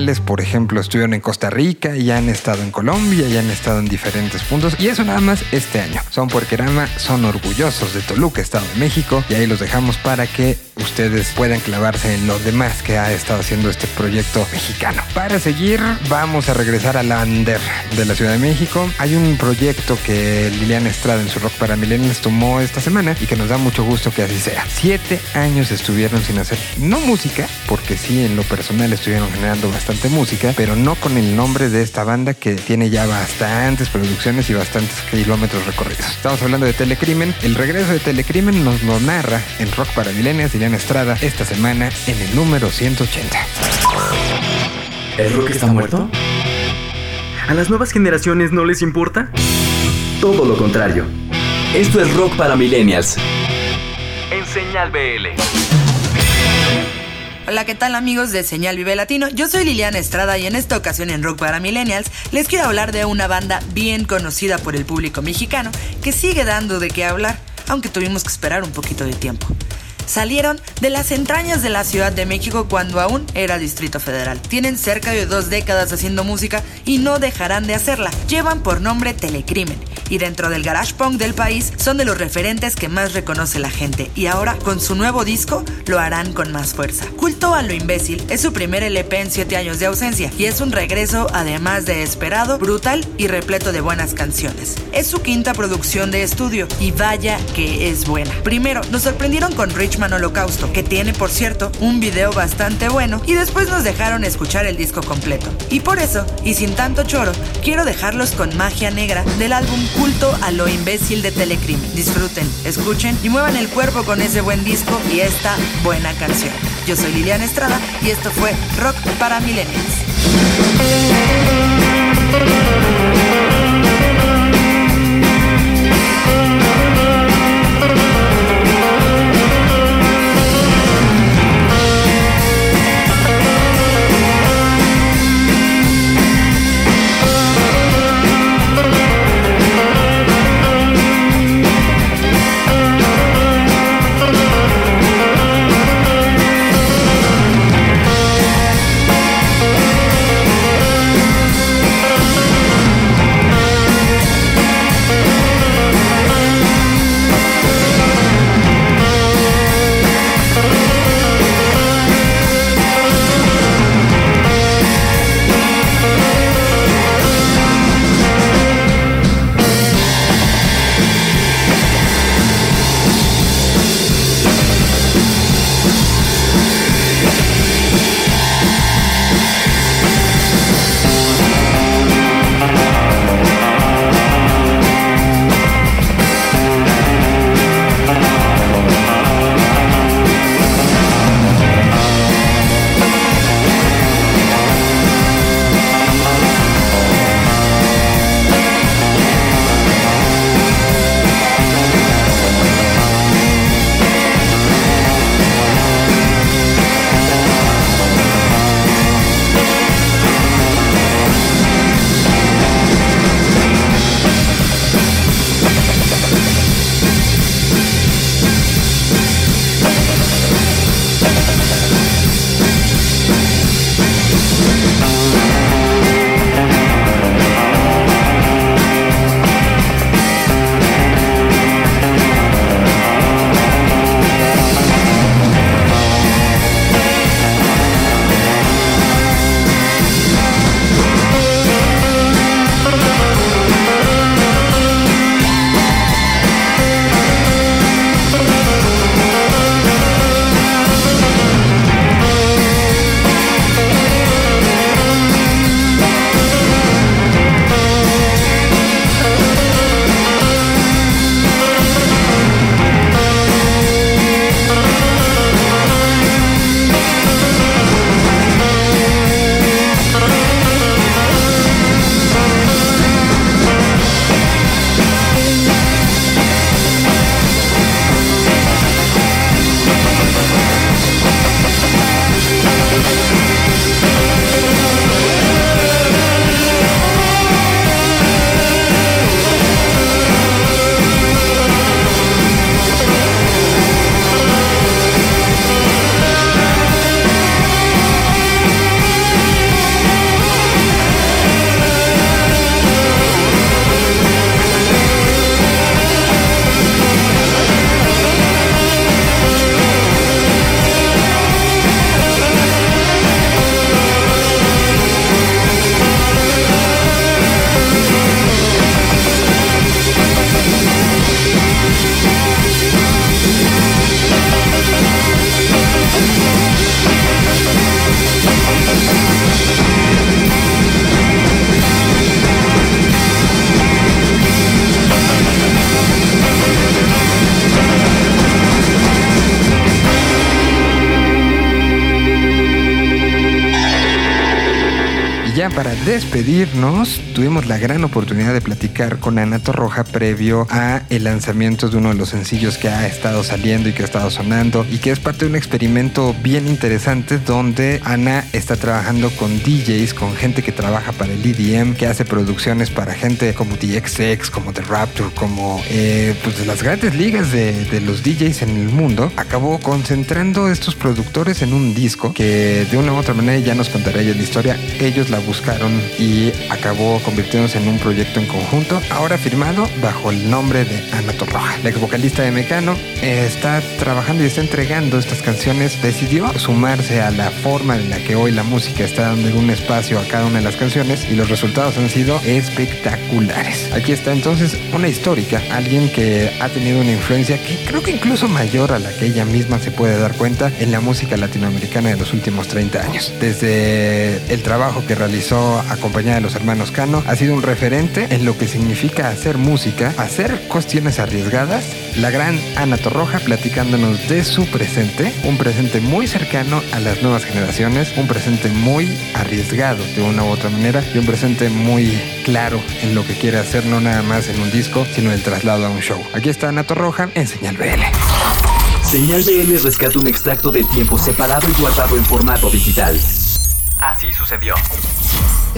internacionales, por ejemplo, estuvieron en Costa Rica, y han estado en Colombia, y han estado en diferentes puntos. Y eso nada más este año. Son Puerquerama, son orgullosos de Toluca, Estado de México, y ahí los dejamos para que ustedes puedan clavarse en lo demás que ha estado haciendo este proyecto mexicano. Para seguir, vamos a regresar a la Under de la Ciudad de México. Hay un proyecto que Liliana Estrada en su Rock para Millennials tomó esta semana y que nos da mucho gusto que así sea. Siete años estuvieron sin hacer, no música, porque sí en lo personal estuvieron generando bastante música, pero no con el nombre de esta banda que tiene ya bastantes producciones y bastantes kilómetros recorridos. Estamos hablando de Telecrimen. El regreso de Telecrimen nos lo narra en Rock para Millennials Liliana Estrada esta semana en el número 180. ¿El rock está muerto? ¿A las nuevas generaciones no les importa? Todo lo contrario. Esto es Rock para Millennials. En Señal BL. Hola, ¿qué tal amigos de Señal Vive Latino? Yo soy Liliana Estrada y en esta ocasión en Rock para Millennials les quiero hablar de una banda bien conocida por el público mexicano que sigue dando de qué hablar, aunque tuvimos que esperar un poquito de tiempo salieron de las entrañas de la Ciudad de México cuando aún era Distrito Federal. Tienen cerca de dos décadas haciendo música y no dejarán de hacerla. Llevan por nombre Telecrimen y dentro del garage punk del país son de los referentes que más reconoce la gente y ahora con su nuevo disco lo harán con más fuerza. Culto a lo imbécil es su primer LP en 7 años de ausencia y es un regreso además de esperado, brutal y repleto de buenas canciones. Es su quinta producción de estudio y vaya que es buena. Primero, nos sorprendieron con Holocausto, que tiene por cierto un video bastante bueno y después nos dejaron escuchar el disco completo. Y por eso, y sin tanto choro, quiero dejarlos con Magia Negra del álbum Culto a lo imbécil de Telecrimen. Disfruten, escuchen y muevan el cuerpo con ese buen disco y esta buena canción. Yo soy Liliana Estrada y esto fue Rock para Millennials. Despedirnos, la gran oportunidad de platicar con Ana Torroja previo a el lanzamiento de uno de los sencillos que ha estado saliendo y que ha estado sonando y que es parte de un experimento bien interesante donde Ana está trabajando con DJs, con gente que trabaja para el EDM, que hace producciones para gente como DXX, como The Rapture, como eh, pues de las grandes ligas de, los DJs en el mundo. Acabó concentrando estos productores en un disco que de una u otra manera ya nos contará ella la historia. Ellos la buscaron y acabó convirtiéndose en un proyecto en conjunto, ahora firmado bajo el nombre de Ana Torroja. La ex vocalista de Mecano eh, está trabajando y está entregando estas canciones. Decidió sumarse a la forma en la que hoy la música está dando un espacio a cada una de las canciones y los resultados han sido espectaculares. Aquí está entonces una histórica, alguien que ha tenido una influencia que creo que incluso mayor a la que ella misma se puede dar cuenta en la música latinoamericana de los últimos 30 años. Desde el trabajo que realizó acompañada de los hermanos Cano, sido un referente en lo que significa hacer música, hacer cuestiones arriesgadas. La gran Ana Torroja platicándonos de su presente, un presente muy cercano a las nuevas generaciones, un presente muy arriesgado de una u otra manera y un presente muy claro en lo que quiere hacer, no nada más en un disco, sino el traslado a un show. Aquí está Ana Torroja en Señal BL. Señal BL rescata un extracto de tiempo separado y guardado en formato digital. Así sucedió.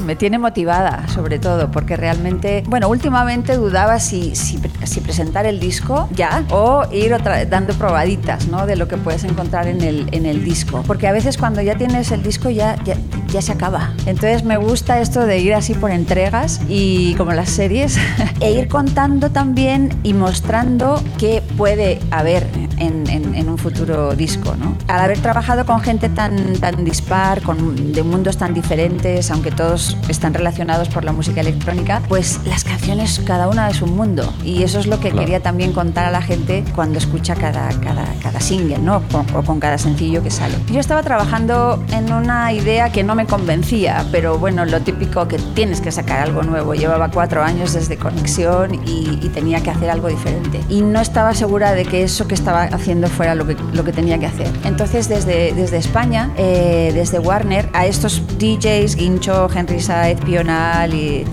Me tiene motivada, sobre todo, porque realmente, bueno, últimamente dudaba si, si, si presentar el disco ya o ir otra, dando probaditas, ¿no? De lo que puedes encontrar en el, en el disco. Porque a veces cuando ya tienes el disco ya, ya, ya se acaba. Entonces me gusta esto de ir así por entregas y como las series, e ir contando también y mostrando qué puede haber en, en, en un futuro disco, ¿no? Al haber trabajado con gente tan, tan dispar, con, de mundos tan diferentes, aunque todos están relacionados por la música electrónica, pues las canciones cada una es un mundo y eso es lo que Claro. quería también contar a la gente cuando escucha cada, cada, cada single, ¿no? Con- o con cada sencillo que sale. Yo estaba trabajando en una idea que no me convencía, pero bueno, lo típico que tienes que sacar algo nuevo. Llevaba cuatro años desde Conexión y, y tenía que hacer algo diferente. Y no estaba segura de que eso que estaba haciendo fuera lo que, lo que tenía que hacer. Entonces, desde, desde España, eh, desde Warner, a estos DJs, Guincho, Henry Said, Pional, y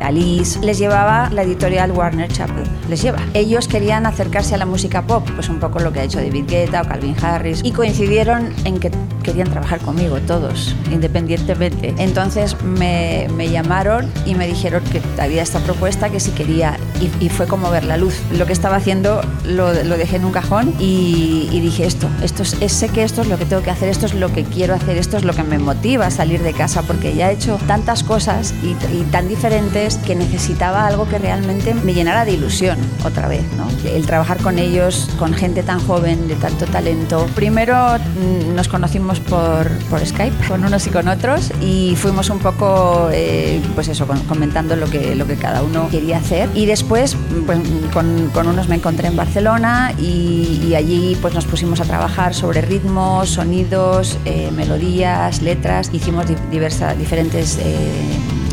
Alice, les llevaba la editorial Warner Chappell. Les lleva. Ellos querían acercarse a la música pop, pues un poco lo que ha hecho David Guetta o Calvin Harris, y coincidieron en que querían trabajar conmigo todos, independientemente. Entonces me, me llamaron y me dijeron que había esta propuesta, que si quería, y, y fue como ver la luz. Lo que estaba haciendo lo, lo dejé en un cajón y, y dije esto, esto es, sé que esto es lo que tengo que hacer, esto es lo que quiero hacer, esto es lo que me motiva a salir de casa, porque ya he hecho tantas cosas y, y tan diferentes que necesitaba algo que realmente me llenara de ilusión otra vez, ¿no? El trabajar con ellos, con gente tan joven, de tanto talento. Primero mm, nos conocimos por, por Skype, con unos y con otros, y fuimos un poco, eh, pues eso, comentando lo que, lo que cada uno quería hacer. Y después, pues, con, con unos me encontré en Barcelona y, y allí pues nos pusimos a trabajar sobre ritmos, sonidos, eh, melodías, letras. Hicimos di- diversas, diferentes... eh,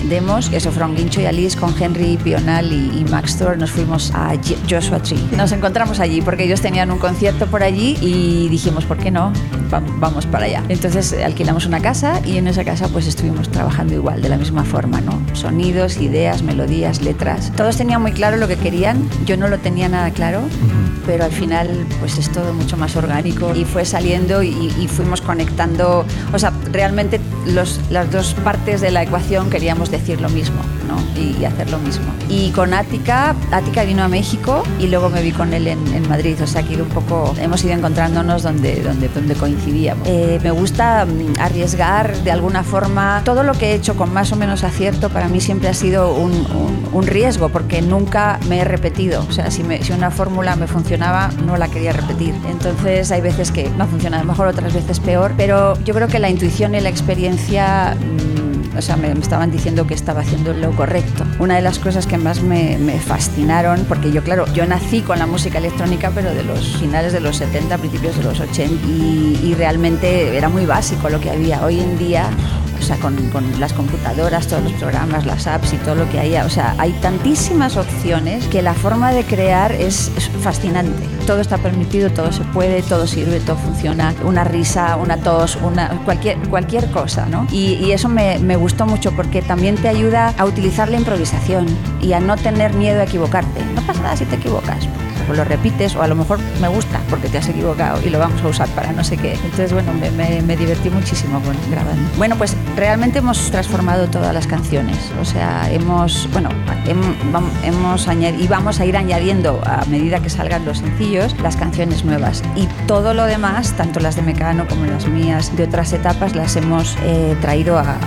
demos, eso fueron Guincho y Alice con Henry Pional y, Max Thor, nos fuimos a Joshua Tree. Nos encontramos allí porque ellos tenían un concierto por allí y dijimos, ¿por qué no? Va- Vamos para allá. Entonces alquilamos una casa y en esa casa pues estuvimos trabajando igual, de la misma forma, ¿no? Sonidos, ideas, melodías, letras. Todos tenían muy claro lo que querían, yo no lo tenía nada claro, pero al final pues es todo mucho más orgánico y fue saliendo y, y fuimos conectando, o sea, realmente los, las dos partes de la ecuación queríamos decir lo mismo, ¿no? Y, y hacer lo mismo. Y con Ática, Ática vino a México y luego me vi con él en, en Madrid, o sea que un poco, hemos ido encontrándonos donde, donde, donde coincidíamos. Eh, me gusta mm, arriesgar de alguna forma, todo lo que he hecho con más o menos acierto para mí siempre ha sido un, un- un riesgo porque nunca me he repetido, o sea, si, me- si una fórmula me no la quería repetir. Entonces hay veces que no funciona mejor, otras veces peor, pero yo creo que la intuición y la experiencia... mm, o sea, me, estaban diciendo que estaba haciendo lo correcto. Una de las cosas que más me, fascinaron, porque yo, claro, yo nací con la música electrónica, pero de los finales de los 70, principios de los 80, y, y realmente era muy básico lo que había. Hoy en día o sea, con, las computadoras, todos los programas, las apps y todo lo que haya. O sea, hay tantísimas opciones que la forma de crear es, fascinante. Todo está permitido, todo se puede, todo sirve, todo funciona. Una risa, una tos, una, cualquier, cualquier cosa, ¿no? Y, y eso me, me gustó mucho porque también te ayuda a utilizar la improvisación y a no tener miedo a equivocarte. No pasa nada si te equivocas lo repites o a lo mejor me gusta porque te has equivocado y lo vamos a usar para no sé qué. Entonces, bueno, me, divertí muchísimo con grabando. Bueno, pues realmente hemos transformado todas las canciones. O sea, hemos, bueno, hemos añadido y vamos a ir añadiendo a medida que salgan los sencillos las canciones nuevas. Y todo lo demás, tanto las de Mecano como las mías de otras etapas, las hemos eh, traído a-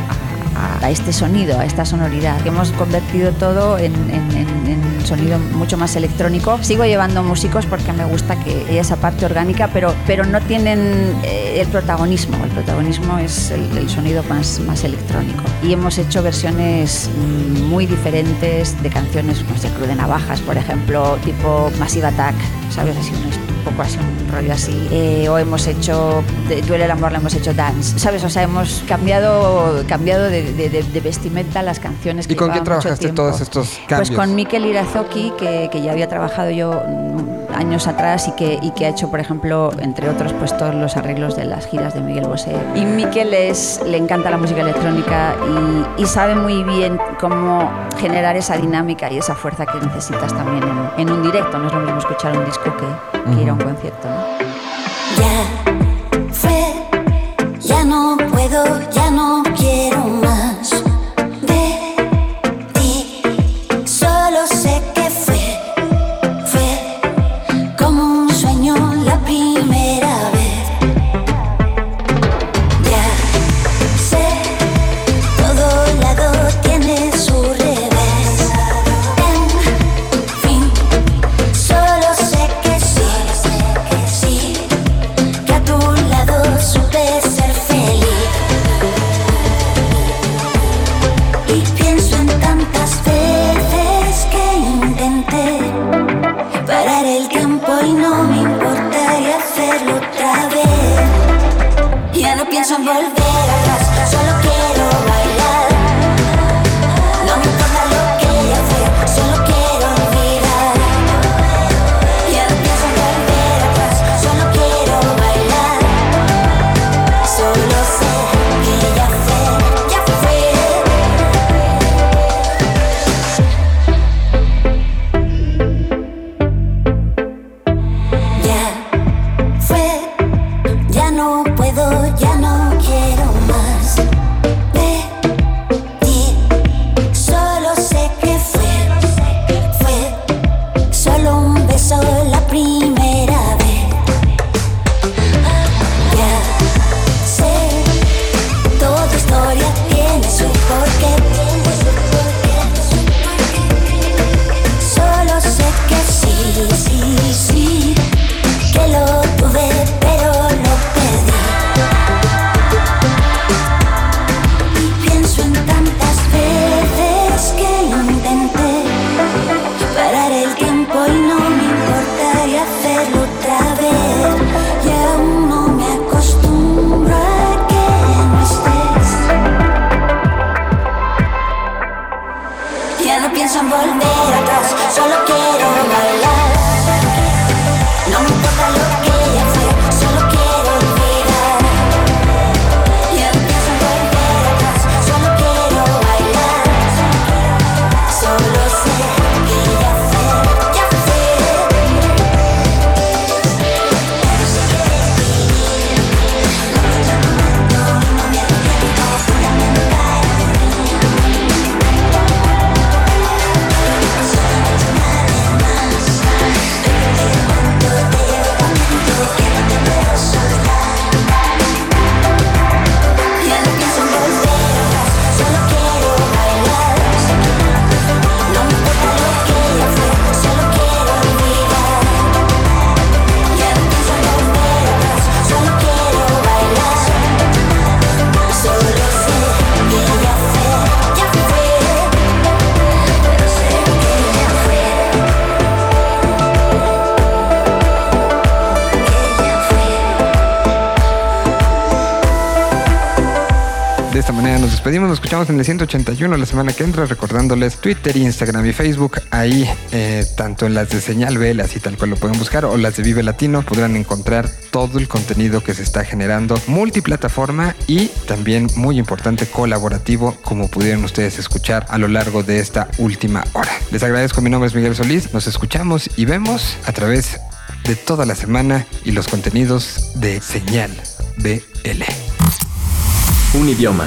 a este sonido, a esta sonoridad. que Hemos convertido todo en, en- en- en sonido mucho más electrónico. Sigo llevando músicos porque me gusta que haya esa parte orgánica, pero, pero no tienen eh, el protagonismo. El protagonismo es el, el sonido más, más electrónico. Y hemos hecho versiones mm, muy diferentes de canciones, no sé, Cruz de Navajas, por ejemplo, tipo Massive Attack, ¿sabes? Así un poco así, un rollo así. Eh, o hemos hecho, Duele el amor, le hemos hecho dance, ¿sabes? O sea, hemos cambiado, cambiado de, de- de- de vestimenta las canciones que ¿Y con quién trabajaste todos estos Pues cambios? con Mikel Irazoki, que, que ya había trabajado yo mm, años atrás y que, y que ha hecho, por ejemplo, entre otros, pues todos los arreglos de las giras de Miguel Bosé. Y Mikel es, le encanta la música electrónica y, y sabe muy bien cómo generar esa dinámica y esa fuerza que necesitas también en, en un directo. No es lo mismo escuchar un disco que, que ir a un concierto. Nos escuchamos en el 181 la semana que entra, recordándoles Twitter, Instagram y Facebook. Ahí, eh, tanto en las de Señal BL, así tal cual lo pueden buscar, o las de Vive Latino, podrán encontrar todo el contenido que se está generando, multiplataforma y también, muy importante, colaborativo, como pudieron ustedes escuchar a lo largo de esta última hora. Les agradezco, mi nombre es Miguel Solís, nos escuchamos y vemos a través de toda la semana y los contenidos de Señal BL. Un idioma.